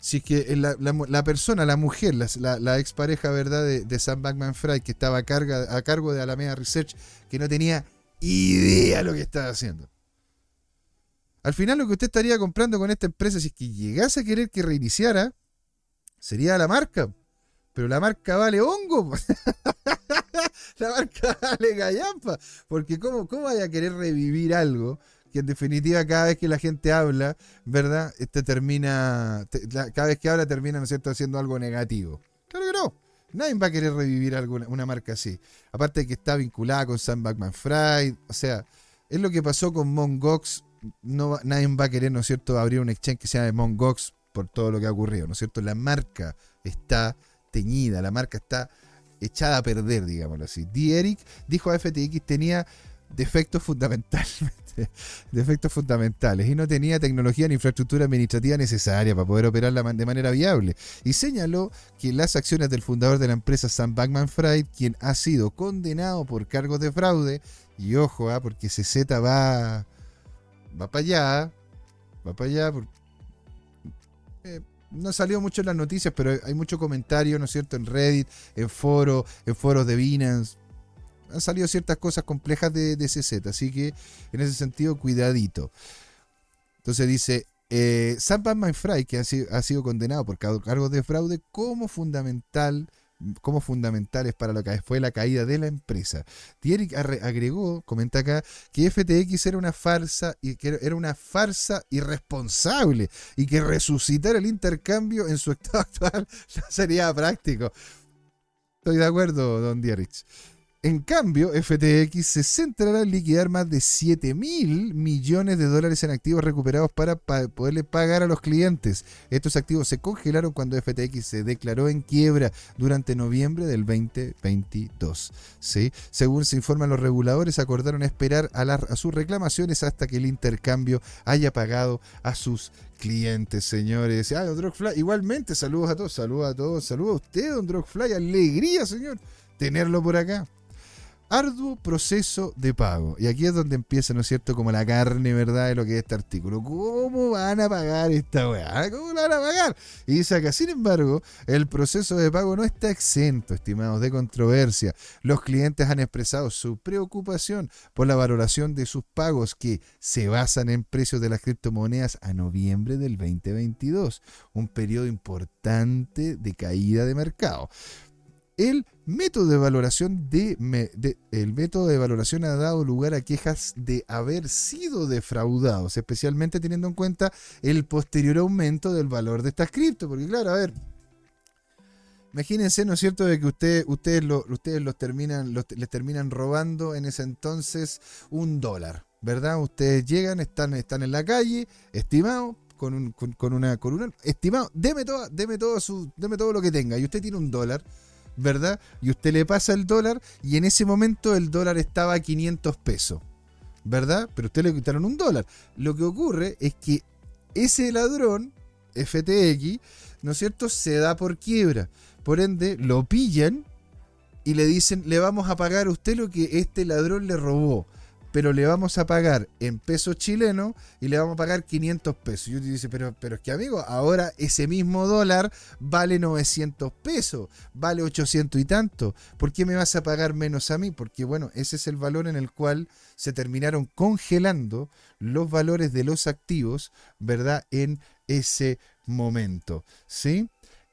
Si es que la, la, persona, la mujer, la, la expareja ¿verdad? De, de Sam Backman Fry, que estaba a, a cargo de Alameda Research, que no tenía idea lo que estaba haciendo. Al final lo que usted estaría comprando con esta empresa, si es que llegase a querer que reiniciara, sería la marca. Pero la marca vale hongo. la marca vale gallampa. Porque ¿cómo, cómo vaya a querer revivir algo que en definitiva cada vez que la gente habla, ¿verdad? Este termina, te, cada vez que habla termina, ¿no es cierto?, haciendo algo negativo. Claro que no. Nadie va a querer revivir alguna, una marca así. Aparte de que está vinculada con Sam Backman Fried. O sea, es lo que pasó con Mongox. No, nadie va a querer, ¿no es cierto?, abrir un exchange que se llame Mongox por todo lo que ha ocurrido, ¿no es cierto? La marca está teñida, la marca está echada a perder, digámoslo así. D. Eric dijo a FTX tenía defectos fundamentalmente, defectos fundamentales y no tenía tecnología ni infraestructura administrativa necesaria para poder operarla de manera viable. Y señaló que las acciones del fundador de la empresa Sam Backman Fried, quien ha sido condenado por cargos de fraude, y ojo, ¿eh? porque CZ va, va para allá, va para allá, por, eh, no salió mucho en las noticias, pero hay mucho comentario, ¿no es cierto?, en Reddit, en foros, en foros de Binance. Han salido ciertas cosas complejas de, de CZ, así que en ese sentido, cuidadito. Entonces dice, eh, Sam Bankman Fry, que ha sido, ha sido, condenado por cargos de fraude, como fundamental como fundamentales para lo que fue la caída de la empresa. Thierry agregó, comenta acá, que FTX era una farsa y que era una farsa irresponsable y que resucitar el intercambio en su estado actual no sería práctico. Estoy de acuerdo, don Dierich. En cambio, FTX se centrará en liquidar más de 7 mil millones de dólares en activos recuperados para poderle pagar a los clientes. Estos activos se congelaron cuando FTX se declaró en quiebra durante noviembre del 2022. ¿sí? Según se informan los reguladores, acordaron esperar a, sus reclamaciones hasta que el intercambio haya pagado a sus clientes, señores. Ah, Drogfly, igualmente, saludos a todos, saludos a todos, saludos a usted, don Drogfly, alegría, señor, tenerlo por acá arduo proceso de pago. Y aquí es donde empieza, ¿no es cierto?, como la carne, ¿verdad?, de lo que es este artículo. ¿Cómo van a pagar esta weá? ¿Cómo la van a pagar? Y dice acá, sin embargo, el proceso de pago no está exento, estimados, de controversia. Los clientes han expresado su preocupación por la valoración de sus pagos que se basan en precios de las criptomonedas a noviembre del 2022, un periodo importante de caída de mercado el método de valoración de, el método de valoración ha dado lugar a quejas de haber sido defraudados, especialmente teniendo en cuenta el posterior aumento del valor de estas cripto, porque claro, a ver, imagínense, ¿no es cierto?, de que usted, ustedes, ustedes los terminan, les terminan robando en ese entonces un dólar, ¿verdad? Ustedes llegan, están, están en la calle, estimado, con, un, con, una, con una, estimado, deme todo, deme todo su, deme todo lo que tenga, y usted tiene un dólar ¿verdad? Y usted le pasa el dólar y en ese momento el dólar estaba a 500 pesos, ¿verdad? Pero usted le quitaron un dólar. Lo que ocurre es que ese ladrón, FTX, ¿no es cierto?, se da por quiebra. Por ende, lo pillan y le dicen, le vamos a pagar a usted lo que este ladrón le robó pero le vamos a pagar en pesos chilenos y le vamos a pagar 500 pesos. Y usted dice, pero, pero es que amigo, ahora ese mismo dólar vale 900 pesos, vale 800 y tanto. ¿Por qué me vas a pagar menos a mí? Porque bueno, ese es el valor en el cual se terminaron congelando los valores de los activos, ¿verdad? En ese momento. ¿Sí?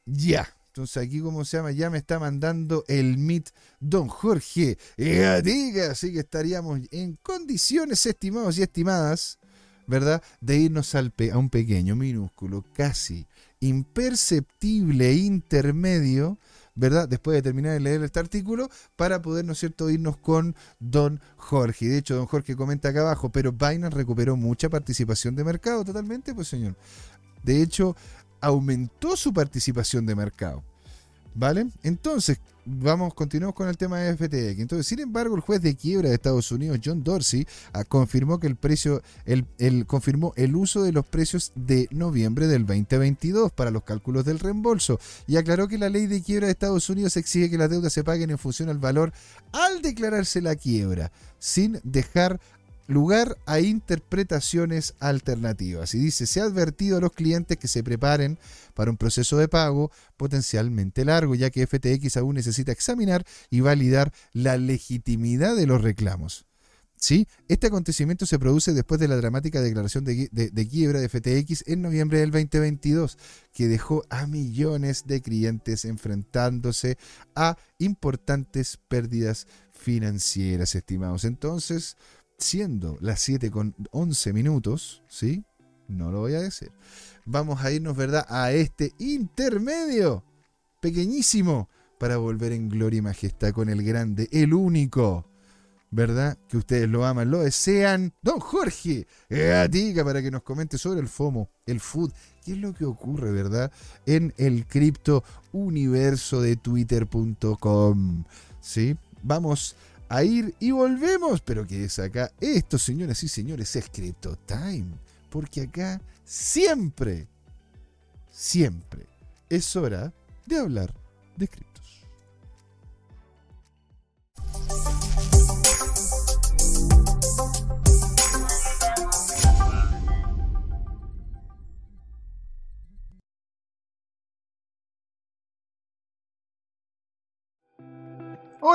Ya. Entonces aquí, como se llama? Ya me está mandando el MIT don Jorge diga Así que estaríamos en condiciones, estimados y estimadas, ¿verdad? De irnos al a un pequeño, minúsculo, casi imperceptible intermedio, ¿verdad? Después de terminar de leer este artículo, para poder, ¿no es cierto?, irnos con Don Jorge. De hecho, Don Jorge comenta acá abajo, pero Binance recuperó mucha participación de mercado totalmente, pues señor. De hecho, aumentó su participación de mercado. ¿Vale? Entonces, vamos, continuamos con el tema de FTX. Entonces, sin embargo, el juez de quiebra de Estados Unidos, John Dorsey, ah, confirmó que el precio, el, confirmó el uso de los precios de noviembre del 2022 para los cálculos del reembolso y aclaró que la ley de quiebra de Estados Unidos exige que las deudas se paguen en función al valor al declararse la quiebra, sin dejar lugar a interpretaciones alternativas. Y dice, se ha advertido a los clientes que se preparen para un proceso de pago potencialmente largo, ya que FTX aún necesita examinar y validar la legitimidad de los reclamos. ¿Sí? Este acontecimiento se produce después de la dramática declaración de, de, quiebra de FTX en noviembre del 2022, que dejó a millones de clientes enfrentándose a importantes pérdidas financieras, estimados. Entonces, siendo las 7 con 11 minutos, ¿sí? No lo voy a decir. Vamos a irnos, ¿verdad? A este intermedio, pequeñísimo, para volver en gloria y majestad con el grande, el único, ¿verdad? Que ustedes lo aman, lo desean. Don Jorge Gatica para que nos comente sobre el FOMO, el food. ¿Qué es lo que ocurre, verdad? En el cripto universo de twitter.com. ¿Sí? Vamos a ir y volvemos. Pero que es acá? Esto, señoras y señores, es Crypto Time. Porque acá siempre, siempre es hora de hablar de criptos.